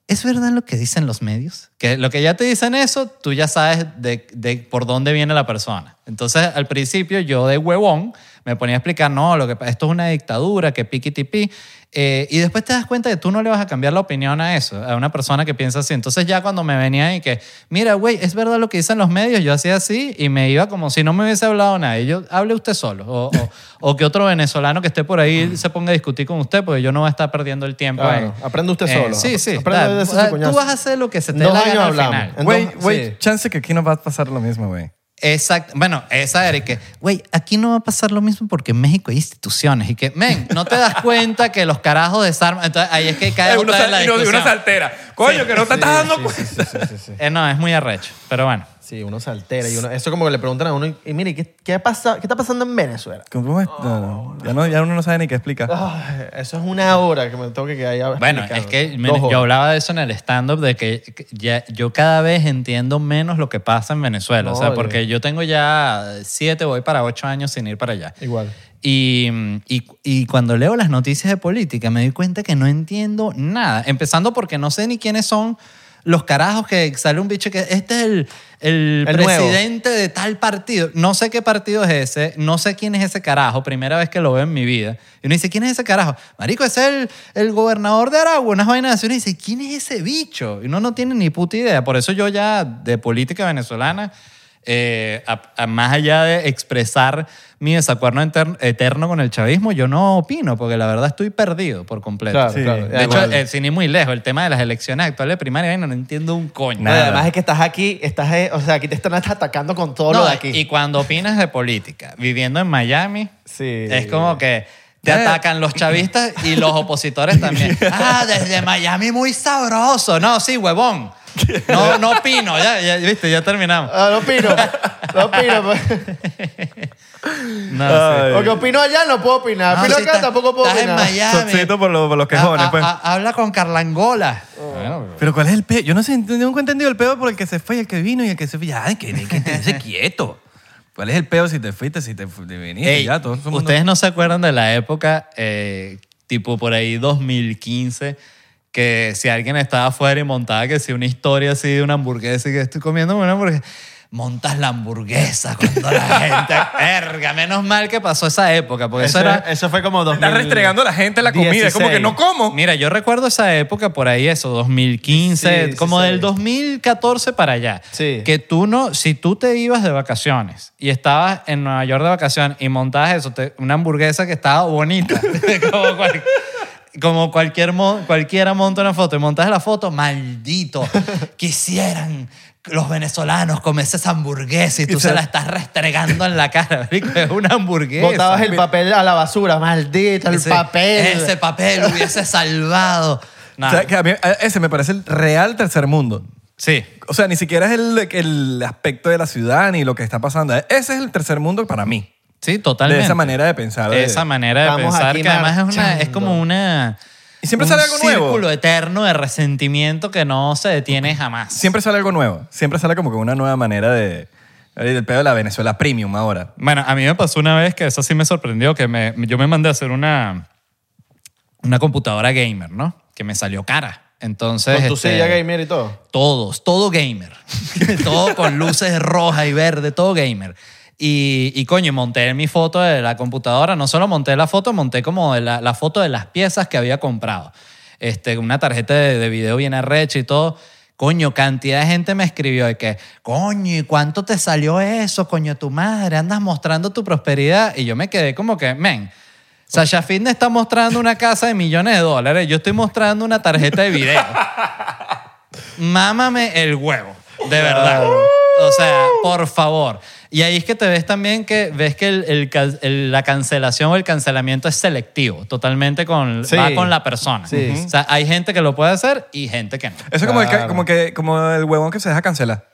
¿Es verdad lo que dicen los medios? Que lo que ya te dicen eso, tú ya sabes de, de por dónde viene la persona. Entonces, al principio, yo de huevón me ponía a explicar, no, lo que, esto es una dictadura, que piqui tipi. Eh, y después te das cuenta que tú no le vas a cambiar la opinión a eso, a una persona que piensa así. Entonces, ya cuando me venía y que, mira, güey, es verdad lo que dicen los medios, yo hacía así y me iba como si no me hubiese hablado nadie. Yo, hable usted solo. O, o- o que otro venezolano que esté por ahí se ponga a discutir con usted, porque yo no voy a estar perdiendo el tiempo. Claro, ahí. aprende usted Eh, solo. Sí, sí. Aprende da- de tú vas a hacer lo que se te dé la gana al final. Güey, sí. chance que aquí nos va a pasar lo mismo, güey. Exacto. Bueno, esa era y que, güey, aquí no va a pasar lo mismo porque en México hay instituciones y que, men, no te das cuenta que los carajos desarman. Entonces ahí es que cae otra vez la discusión. saltera. Coño, que no te estás dando Sí, cuenta. sí, sí, sí, sí, sí. Eh, no, es muy arrecho, pero bueno. Sí, uno se altera y uno... Eso como que le preguntan a uno, y, y mire, ¿qué, qué, pasa, ¿qué está pasando en Venezuela? ¿Cómo es? No, no. Ya, no, ya uno no sabe ni qué explicar. Ay, eso es una hora que me tengo que quedar ahí Bueno, explicando. es que yo hablaba de eso en el stand-up, de que ya, yo cada vez entiendo menos lo que pasa en Venezuela. o sea, No, porque yo tengo ya siete, voy para ocho años sin ir para allá. Igual. Y, y, y cuando leo las noticias de política me doy cuenta que no entiendo nada. Empezando porque no sé ni quiénes son los carajos que sale un bicho que este es el, el, El nuevo. presidente de tal partido. No sé qué partido es ese, no sé quién es ese carajo, primera vez que lo veo en mi vida. Y uno dice, ¿quién es ese carajo? Marico, ese es el, el gobernador de Aragua, unas vainas así. Uno dice, ¿quién es ese bicho? Y uno no tiene ni puta idea. Por eso yo ya de política venezolana eh, a- a- más allá de expresar mi desacuerdo eterno con el chavismo, yo no opino, porque la verdad estoy perdido por completo. Claro, Sí. claro. De hecho, eh, sin ir muy lejos, el tema de las elecciones actuales de primaria, no, no entiendo un coño. Nada. además es que estás aquí, estás, eh, o sea, aquí te están atacando con todo lo No, de aquí. Y cuando opinas de política, viviendo en Miami, Sí. es como que te atacan los chavistas y los opositores también. Ah, desde Miami muy sabroso. No, sí, huevón. No, no opino. Ya, ya, viste, ya terminamos. Ah, no opino. No opino. pues. No, Ay. Porque opino allá, no puedo opinar. No, opino si acá, estás- tampoco puedo estás en opinar. Miami. Sotcito por, lo- por los quejones, Ah, pues. ah, ah, habla con Carlangola. Bueno, Pero ¿cuál es el pedo? Yo no sé, nunca he entendido el pedo por el que se fue y el que vino y el que se fue. Ya, que, que quedarse quieto. ¿Cuál es el pedo si te fuiste, si te, fu- te viniste? Ey, ya, todo el mundo- Ustedes no se acuerdan de la época, eh, tipo por ahí 2015, que si alguien estaba afuera y montaba que si una historia así de una hamburguesa y que estoy comiendo una hamburguesa, montas la hamburguesa cuando la gente... Verga, menos mal que pasó esa época, porque eso, Eso, era... eso fue como 2000. Estás restregando a la gente la comida. Es como que 16. no como. Mira, yo recuerdo esa época por ahí, eso, 2015, Sí, como sí. del 2014 para allá. Sí. Que tú no, si tú te ibas de vacaciones y estabas en Nueva York de vacaciones y montabas eso, te- una hamburguesa que estaba bonita, como, cual- como cualquier mon- cualquiera monta una foto y montas la foto, maldito, quisieran los venezolanos comerse esa hamburguesa y tú se la estás restregando en la cara, marico, es una hamburguesa. Botabas el papel a la basura, maldito, el Ese- papel. Ese papel hubiese salvado. O sea, que a mí, ese me parece el real tercer mundo. sí. O sea, ni siquiera es el, el aspecto de la ciudad ni lo que está pasando. Ese es el tercer mundo para mí. Sí, totalmente. De esa manera de pensar. de- Esa manera de Estamos pensar aquí que además es, una, es como una... Y siempre un sale algo nuevo. círculo eterno de resentimiento que no se detiene jamás. Siempre sale algo nuevo. Siempre sale como que una nueva manera de... El pedo de la Venezuela Premium ahora. Bueno, a mí me pasó una vez que eso sí me sorprendió, que me, yo me mandé a hacer una, una computadora gamer, ¿no? Que me salió cara. Entonces... Con tu este, silla gamer y todo. Todos, todo gamer. todo con luces rojas y verde, todo gamer. Y, y coño, monté mi foto de la computadora. No solo monté la foto, monté como la, la foto de las piezas que había comprado. Este, una tarjeta de, de video bien arrecha y todo. Coño, cantidad de gente me escribió de que, coño, ¿y cuánto te salió eso, coño, tu madre? Andas mostrando tu prosperidad. Y yo me quedé como que, men, Sasha Fitness está mostrando una casa de millones de dólares. Yo estoy mostrando una tarjeta de video. Mámame el huevo, de verdad. O sea, por favor. Y ahí es que te ves también que ves que el- el el- la cancelación o el cancelamiento es selectivo, totalmente con, Sí. va con la persona. Sí. O sea, hay gente que lo puede hacer y gente que no. Eso es como, el, Claro. como, que, como el huevón que se deja cancelar.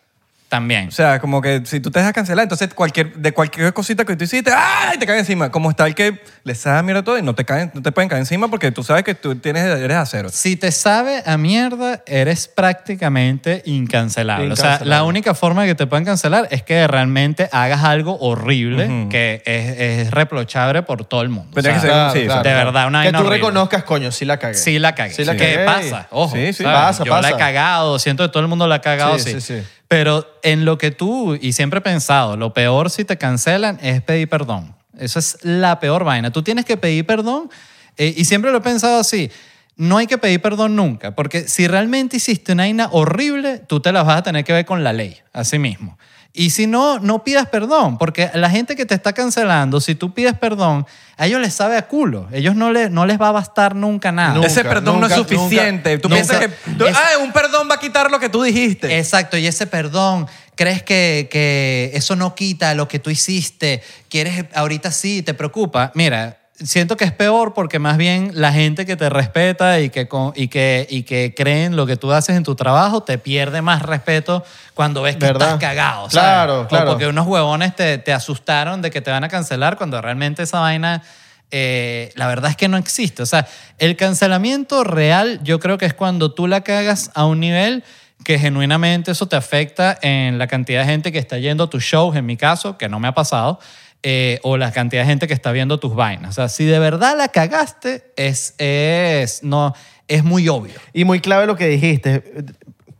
También. O sea, como que si tú te dejas cancelar, entonces cualquier, de cualquier cosita que tú hiciste, ¡ay! te cae encima. Como está el que le sabe a mierda todo y no te, caen, no te pueden caer encima porque tú sabes que tú tienes, eres acero. Si te sabe a mierda, eres prácticamente incancelable. O sea, la única forma de que te puedan cancelar es que realmente hagas algo horrible que es, es reprochable por todo el mundo. Pero O sea, que ser- Claro, sí, claro, de claro. verdad, una Que vaina tú horrible. reconozcas, coño, sí la cagué. Sí la cagué. Sí la ¿Qué cagué. pasa? Ojo. Sí, sí. ¿sabes? Pasa, Yo la he cagado, siento que todo el mundo la ha cagado, Sí, sí. sí, sí. Pero en lo que tú, y siempre he pensado, lo peor si te cancelan es pedir perdón. Eso es la peor vaina. Tú tienes que pedir perdón eh, y siempre lo he pensado así. No hay que pedir perdón nunca, porque si realmente hiciste una vaina horrible, tú te la vas a tener que ver con la ley, así mismo. Y si no, no pidas perdón, porque la gente que te está cancelando, si tú pides perdón, a ellos les sabe a culo. Ellos no, les no les va a bastar nunca nada. Nunca, Ese perdón no es nunca, suficiente. tú nunca. piensas que tú- Es- ah, un perdón va a quitar lo que tú dijiste. Exacto, y ese perdón, ¿crees que, que eso no quita lo que tú hiciste? ¿Quieres ahorita sí, te preocupa? Mira, siento que es peor porque más bien la gente que te respeta y que, y que, y que cree en lo que tú haces en tu trabajo te pierde más respeto cuando ves que ¿Verdad? estás cagado. ¿sabes? Claro, O claro. porque unos huevones te, te asustaron de que te van a cancelar cuando realmente esa vaina... eh, la verdad es que no existe. O sea, el cancelamiento real yo creo que es cuando tú la cagas a un nivel que genuinamente eso te afecta en la cantidad de gente que está yendo a tus shows, en mi caso, que no me ha pasado, eh, o la cantidad de gente que está viendo tus vainas. O sea, si de verdad la cagaste, es, es, no, es muy obvio. Y muy clave lo que dijiste,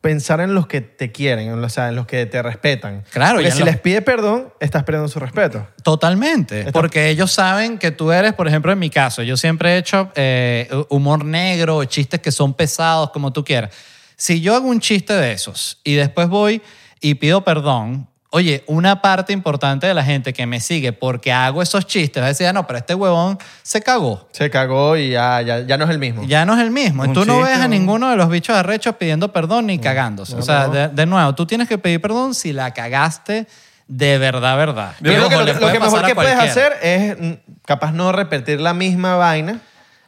pensar en los que te quieren, en los, o sea, en los que te respetan. Claro, Porque si los- les pide perdón, estás perdiendo su respeto. Totalmente, Está- porque ellos saben que tú eres, por ejemplo, en mi caso, yo siempre he hecho eh, humor negro, chistes que son pesados, como tú quieras. Si yo hago un chiste de esos y después voy y pido perdón, oye, una parte importante de la gente que me sigue porque hago esos chistes va a decir, "Ah, no, pero este huevón se cagó. Se cagó y ya, ya, ya no es el mismo. Ya no es el mismo. Un tú no chiste, ves a un- ninguno de los bichos arrechos pidiendo perdón ni cagándose. no, o sea, no. de, de nuevo, tú tienes que pedir perdón si la cagaste de verdad, verdad. Yo creo ojo, que lo, le lo puede que mejor a que puedes cualquiera. hacer es mm, capaz no repetir la misma vaina.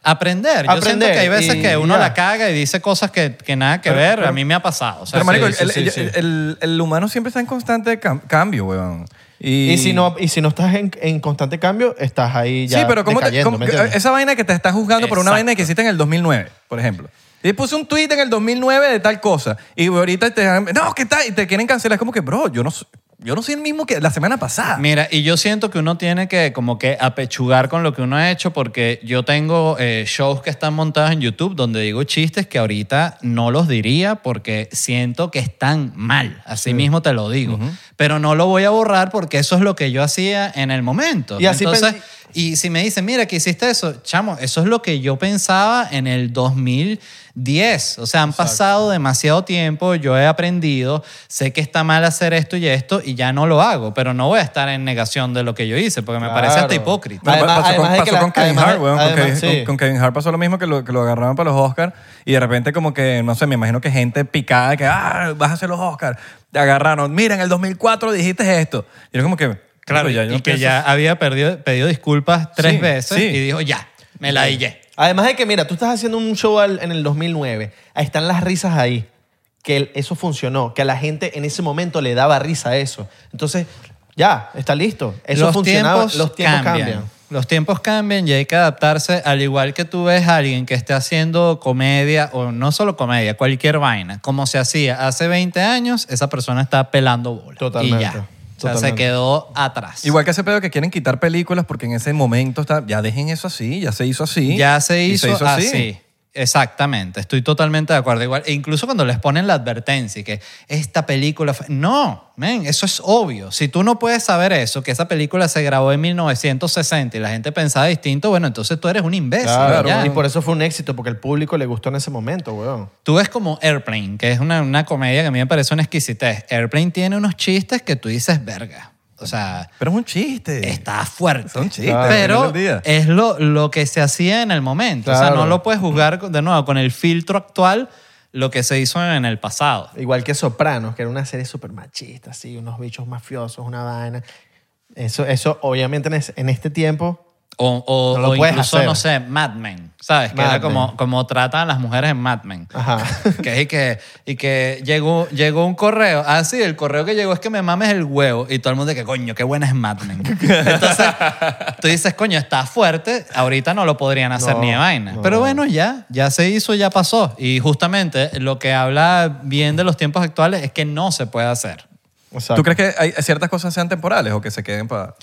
Aprender. Yo siento Aprender, que hay veces y que uno ya. la caga y dice cosas que, que nada que Pero- ver. pero- a mí me ha pasado. O sea, Pero, marico, sí, el, sí, el- sí. el- el- el humano siempre está en constante cam- cambio, weón. Y, Y, si, no, y si no estás en, en constante cambio, estás ahí ya Sí, pero ¿cómo te- decayendo, cómo- ¿me entiendes? esa vaina que te estás juzgando por una Exacto. vaina que hiciste en el 2009, por ejemplo. Y puse un tweet en el 2009 de tal cosa. Y ahorita te no, ¿qué tal? Y te quieren cancelar. Es como que, bro, yo no, yo no soy el mismo que la semana pasada. Mira, y yo siento que uno tiene que como que apechugar con lo que uno ha hecho porque yo tengo eh, shows que están montados en YouTube donde digo chistes que ahorita no los diría porque siento que están mal. Así mismo te lo digo. Pero no lo voy a borrar porque eso es lo que yo hacía en el momento. Y así Entonces, y si me dicen, mira, que hiciste eso, chamo, eso es lo que yo pensaba en el 2010. O sea, han pasado demasiado tiempo, yo he aprendido, sé que está mal hacer esto y esto y ya no lo hago, pero no voy a estar en negación de lo que yo hice porque me parece hasta hipócrita. No, Además- pasó con, además pasó la- con Kevin además- Hart, weón. Con Kevin, sí. con- con Kevin Hart pasó lo mismo que lo, que lo agarraron para los Oscars y de repente como que, no sé, me imagino que gente picada que, ah, vas a hacer los Oscars. Te agarraron. Mira, en el 2004 dijiste esto. Y era como que, Claro, ya y yo no que pienso- ya había perdido, pedido disculpas tres Sí, veces sí. y dijo, ya, me la dillé. Además de que, mira, tú estás haciendo un show al- en el 2009. Ahí están las risas ahí. Que el- eso funcionó. Que a la gente en ese momento le daba risa a eso. Entonces, Ya, está listo. Eso los funcionaba. tiempos los tiempos cambian. cambian. Los tiempos cambian y hay que adaptarse, al igual que tú ves a alguien que esté haciendo comedia, o no solo comedia, cualquier vaina, como se hacía hace 20 años, esa persona está pelando bola. Totalmente, Y ya. O sea, se quedó atrás. Igual que ese pedo que quieren quitar películas porque en ese momento está, ya dejen eso así, ya se hizo así. Ya se hizo, así. Exactamente, estoy totalmente de acuerdo. Igual, e incluso cuando les ponen la advertencia y que esta película... fue- No, men, eso es obvio. Si tú no puedes saber eso, que esa película se grabó en 1960 y la gente pensaba distinto, bueno, entonces tú eres un imbécil. Claro, ya. y por eso fue un éxito, porque el público le gustó en ese momento, weón. Tú ves como Airplane, que es una, una comedia que a mí me parece una exquisitez. Airplane tiene unos chistes que tú dices, verga. O sea, Pero es un chiste. está fuerte. Son chistes. Claro. Pero es lo, lo que se hacía en el momento. O sea, Claro. no lo puedes juzgar de nuevo con el filtro actual lo que se hizo en el pasado. Igual que Sopranos, que era una serie súper machista, así, unos bichos mafiosos, una vaina. Eso, eso obviamente en este tiempo, O, o- No lo o puedes incluso, hacer. no sé, Mad Men, ¿sabes? Que Mad era como, como tratan a las mujeres en Mad Men. ajá. Que, y que, y que llegó, llegó un correo. Ah, sí, el correo que llegó es que me mames el huevo. Y todo el mundo que, coño, qué buena es Mad Men. Entonces, tú dices, coño, está fuerte. Ahorita no lo podrían hacer No, ni de vaina. no. Pero bueno, ya, ya se hizo, ya pasó. Y justamente lo que habla bien de los tiempos actuales es que no se puede hacer. Exacto. ¿Tú crees que hay ciertas cosas sean temporales o que se queden para...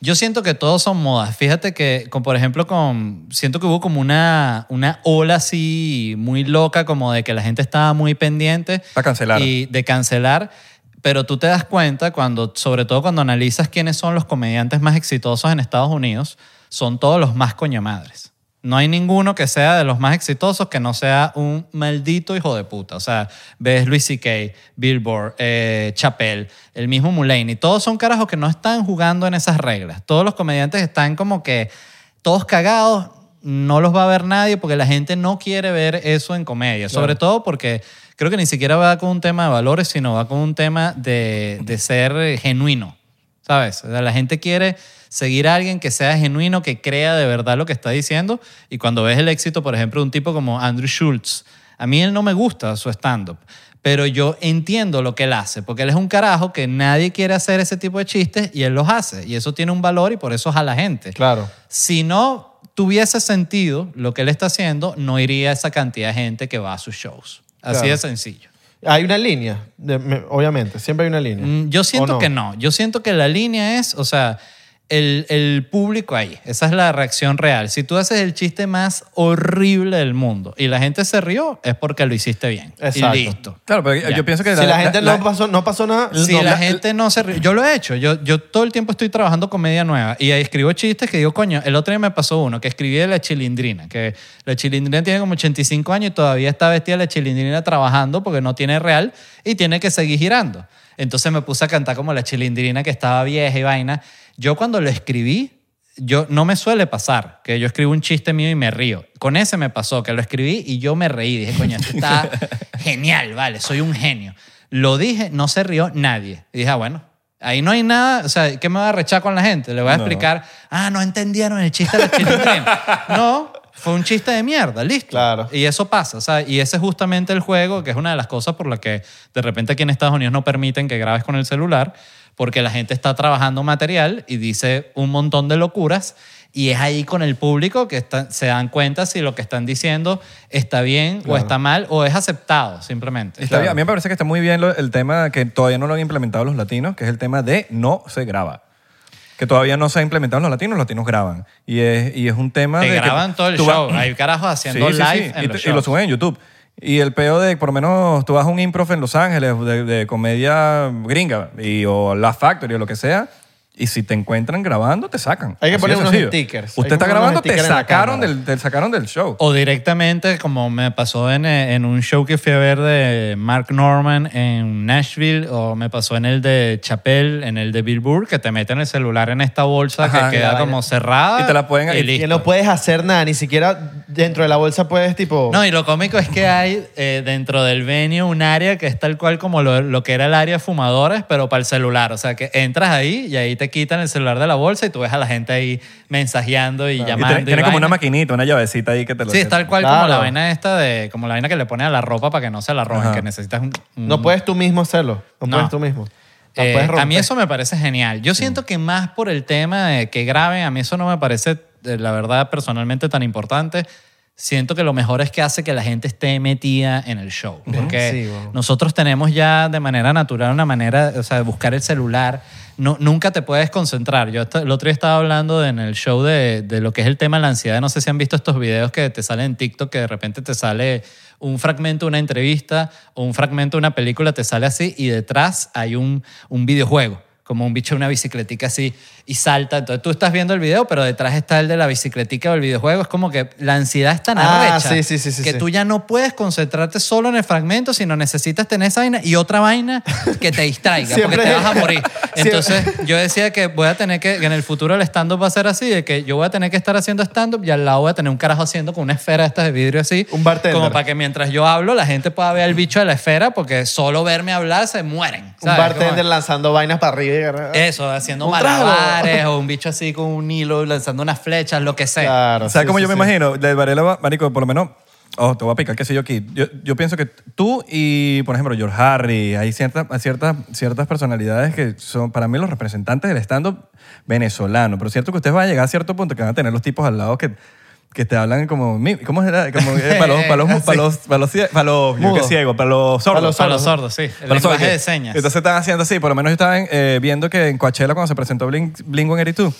Yo siento que todos son modas. Fíjate que, con, por ejemplo, con, siento que hubo como una, una ola así muy loca, como de que la gente estaba muy pendiente. Para cancelar. Y de cancelar. Pero tú te das cuenta, cuando, sobre todo cuando analizas quiénes son los comediantes más exitosos en Estados Unidos, son todos los más coño madres. No hay ninguno que sea de los más exitosos que no sea un maldito hijo de puta. O sea, ves Luis C.K., Billboard, eh, Chappelle, el mismo Mulaney. Todos son carajos que no están jugando en esas reglas. Todos los comediantes están como que todos cagados, no los va a ver nadie porque la gente no quiere ver eso en comedia. Sobre todo porque creo que ni siquiera va con un tema de valores, sino va con un tema de, de ser genuino. ¿Sabes? O sea, la gente quiere seguir a alguien que sea genuino, que crea de verdad lo que está diciendo. Y cuando ves el éxito, por ejemplo, de un tipo como Andrew Schultz, a mí él no me gusta su stand-up. Pero yo entiendo lo que él hace, porque él es un carajo que nadie quiere hacer ese tipo de chistes y él los hace. Y eso tiene un valor y por eso jala gente. Claro. Si no tuviese sentido lo que él está haciendo, no iría esa cantidad de gente que va a sus shows. Así Claro. de sencillo. Hay una línea, de- me- obviamente, siempre hay una línea. Mm, Yo siento ¿O que no. Yo siento que la línea es, o sea, el, el público ahí. Esa es la reacción real. Si tú haces el chiste más horrible del mundo y la gente se rió, es porque lo hiciste bien. Exacto. Y listo. Claro, pero Ya. yo pienso que... Si la, gente no, pasó, no pasó nada, Si no, la la- gente no se ríe. Yo lo he hecho. Yo, yo todo el tiempo estoy trabajando comedia nueva y ahí escribo chistes que digo, coño, el otro día me pasó uno que escribí de la chilindrina, que la chilindrina tiene como 85 años y todavía está vestida la chilindrina trabajando porque no tiene real y tiene que seguir girando. Entonces me puse a cantar como la chilindrina que estaba vieja y vaina. Yo cuando lo escribí, yo no me suele pasar que yo escribo un chiste mío y me río. Con ese me pasó que lo escribí y yo me reí. Dije, coño, esto está genial, vale, soy un genio. Lo dije, no se rió nadie. Y dije, ah, bueno, ahí no hay nada, o sea, ¿qué me va a rechar con la gente? Le voy a No. explicar, ah, no entendieron el chiste de la chilindrina. no, fue un chiste de mierda, listo. Claro. Y eso pasa, o sea, y ese es justamente el juego, que es una de las cosas por las que de repente aquí en Estados Unidos no permiten que grabes con el celular, porque la gente está trabajando material y dice un montón de locuras, y es ahí con el público que está- se dan cuenta si lo que están diciendo está bien o Claro. está mal o es aceptado, simplemente. Está bien. A mí me parece que está muy bien lo- el tema que todavía no lo han implementado los latinos, que es el tema de no se graba. Que todavía no se ha implementado en los latinos, los latinos graban. Y es, y es un tema Te de que graban todo el vas- show. Hay carajos haciendo Sí, live sí. en y, los te- y lo suben en YouTube. Y el peo de, por lo menos, tú vas a un improv en Los Ángeles de, de comedia gringa y, o La Factory o lo que sea, y si te encuentran grabando, te sacan. Hay que Así poner de unos sencillo. stickers. Hay Usted que está poner unos grabando, te stickers en la sacaron, cámara. del, te sacaron del show. O directamente, como me pasó en, eh, en un show que fui a ver de Mark Norman en Nashville, o me pasó en el de Chappelle, en el de Billboard, que te meten el celular en esta bolsa Ajá, que queda como cerrada. Y te la pueden- y- listo. que no puedes hacer nada, ni siquiera dentro de la bolsa puedes tipo... No, y lo cómico es que hay eh, dentro del venue un área que es tal cual como lo, lo que era el área de fumadores, pero para el celular. O sea, que entras ahí y ahí te quitan el celular de la bolsa y tú ves a la gente ahí mensajeando y Y llamando. tiene, y tiene como una maquinita, una llavecita ahí que te lo Sí, es tal cual Claro. como la vaina esta de, como la vaina que le ponen a la ropa para que no se la roben, Ajá. que necesitas un, un- No puedes tú mismo hacerlo. No, No. puedes tú mismo. Eh, a mí eso me parece genial. Yo siento que más por el tema de que graben, a mí eso no me parece, eh, la verdad, personalmente tan importante. Siento que lo mejor es que hace que la gente esté metida en el show. Porque Sí, wow. nosotros tenemos ya de manera natural una manera, o sea, de buscar el celular. No, nunca te puedes concentrar. Yo el otro día estaba hablando en el show de, de lo que es el tema de la ansiedad. No sé si han visto estos videos que te salen en TikTok, que de repente te sale un fragmento de una entrevista o un fragmento de una película, te sale así y detrás hay un, un videojuego, como un bicho de una bicicletica así y salta. Entonces tú estás viendo el video, pero detrás está el de la bicicletica o el videojuego. Es como que la ansiedad es tan Ah, arrecha sí, sí, sí, sí, que tú ya no puedes concentrarte solo en el fragmento, sino necesitas tener esa vaina y otra vaina que te distraiga, Siempre- porque te vas a morir. Siempre- Entonces, yo decía que voy a tener que, que en el futuro el stand-up va a ser así, de que yo voy a tener que estar haciendo stand-up y al lado voy a tener un carajo haciendo con una esfera estas de vidrio así. Un bartender. Como para que mientras yo hablo, la gente pueda ver el bicho de la esfera, porque solo verme hablar se mueren. Un ¿sabes? bartender Como- lanzando vainas para arriba. Eso, haciendo Un trago. o un bicho así con un hilo lanzando unas flechas, lo que sea. Claro. ¿Sabes sí, cómo sí, yo me sí. imagino? De Varela, marico, por lo menos... Oh, te voy a picar, qué sé yo aquí. Yo, yo pienso que tú y, por ejemplo, George Harry, hay ciertas, ciertas, ciertas personalidades que son para mí los representantes del stand-up venezolano. Pero es cierto que ustedes van a llegar a cierto punto que van a tener los tipos al lado que, que te hablan como... ¿Cómo era? Como, eh, para los... Para los, para los, para los, cie- para los- yo qué Mudo. ciego, para los sordos. Para los Para los sordos, sí. El Para los sordos, que- de señas. Entonces estaban haciendo así. Por lo menos yo estaba eh, viendo que en Coachella cuando se presentó Blink, Blink 182,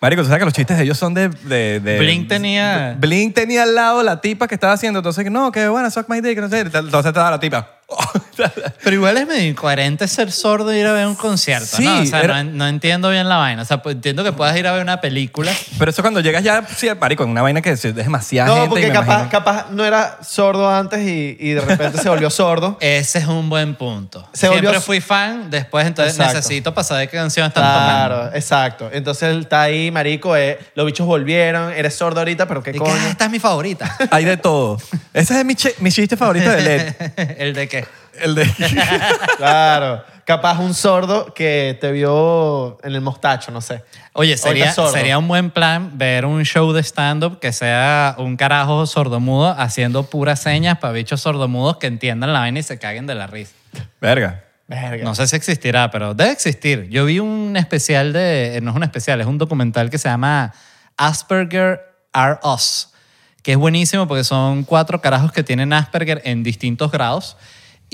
Marico, tú sabes que los chistes de ellos son de... de, de- Blink tenía- Blink tenía al lado la tipa que estaba haciendo. Entonces, no, que bueno, suck my dick, no sé. Entonces estaba la tipa. Pero igual es medio incoherente ser sordo e ir a ver un concierto, Sí, ¿no? O sea, era- no, no entiendo bien la vaina. O sea, pues, entiendo que puedas ir a ver una película. Pero eso cuando llegas ya, sí, marico, en una vaina que es demasiada No, gente. y porque me capaz, imagino- capaz no era sordo antes y, y de repente se volvió sordo. Ese es un buen punto. Se Siempre volvió- fui fan, después entonces Exacto. necesito pasar de qué canción están tocando. Claro, exacto. Entonces él está ahí, marico, eh, los bichos volvieron, eres sordo ahorita, pero qué Y que. "Ah, esta es mi favorita. Hay de todo. Ese es mi, mi chiste favorito de LED. ¿El de qué? El de... Claro. Capaz un sordo que te vio en el mostacho, no sé. Oye, sería, sería un buen plan ver un show de stand-up que sea un carajo sordomudo haciendo puras señas para bichos sordomudos que entiendan la vaina y se caguen de la risa. Verga. Verga. No sé si existirá, pero debe existir. Yo vi un especial de, no es un especial, es un documental que se llama Asperger Are Us, que es buenísimo porque son cuatro carajos que tienen Asperger en distintos grados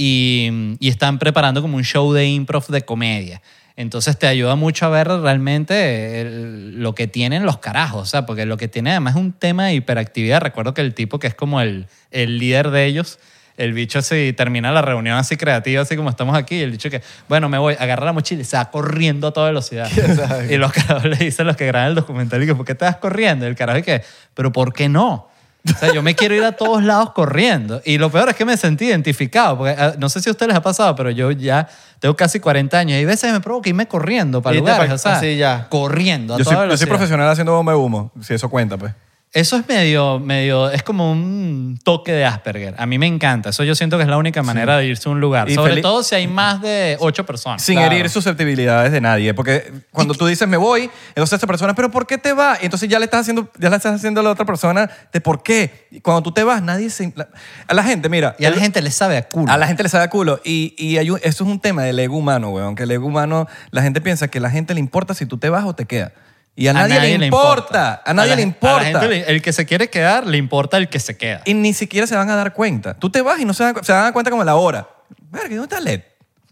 y, y están preparando como un show de improv de comedia. Entonces te ayuda mucho a ver realmente el- lo que tienen los carajos, o sea, porque lo que tiene además es un tema de hiperactividad. Recuerdo que el tipo que es como el, el líder de ellos, el bicho si termina la reunión así creativa, así como estamos aquí, y el bicho que, bueno, me voy, agarra la mochila y se va corriendo a toda velocidad. y los carajos le dicen los que graban el documental, y que, ¿por qué te vas corriendo? Y el carajo y que, pero ¿por qué no? O sea, yo me quiero ir a todos lados corriendo. Y lo peor es que me sentí identificado, porque ah, no sé si a ustedes les ha pasado, pero yo ya tengo casi 40 años y hay veces me provoca irme corriendo para lugares, pa- o sea, así ya. corriendo a Yo toda soy, yo soy profesional haciendo bomba de humo, si eso cuenta, pues. Eso es medio, medio, es como un toque de Asperger. A mí me encanta. Eso yo siento que es la única manera de irse a un lugar. Y Sobre todo si hay más de ocho personas. Sin Claro. herir susceptibilidades de nadie. Porque cuando tú dices me voy, entonces esta persona, ¿pero por qué te vas? Y entonces ya le estás haciendo, ya le estás haciendo a la otra persona de por qué. Y cuando tú te vas, nadie se. la- a la gente, mira. Y a la gente le sabe a culo. A la gente le sabe a culo. Y, y hay un- eso es un tema del ego humano, weón. Que el ego humano, la gente piensa que a la gente le importa si tú te vas o te quedas. Y a, nadie, le importa. A nadie la- le a la importa. gente le- el que se quiere quedar, le importa el que se queda. Y ni siquiera se van a dar cuenta. Tú te vas y no se dan, se dan cuenta como a la hora. Verga, ¿dónde está LED?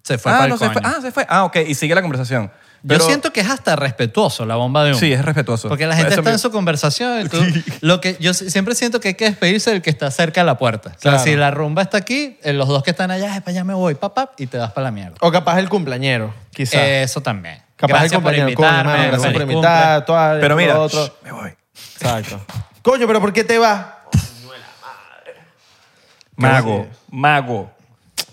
Se fue ah, pa'l no, se fue. coño. Ah, se fue. Ah, ok. Y sigue la conversación. Yo Pero- siento que es hasta respetuoso la bomba de humo. Sí, es respetuoso. Porque la gente Eso está me- en su conversación. y tú- lo que yo si- siempre siento que hay que despedirse del que está cerca de la puerta. O sea, Claro. si la rumba está aquí, eh, los dos que están allá, "Ay, para allá me voy, papá, y te vas para la mierda. O capaz el cumpleañero, quizás. Eso también. Capaz Gracias el por compañero, coño, invitarme. mano, gracias por invitar, todo, Pero mira, otro. shh, me voy. Exacto. Coño, pero ¿por qué te vas? Mago, mago.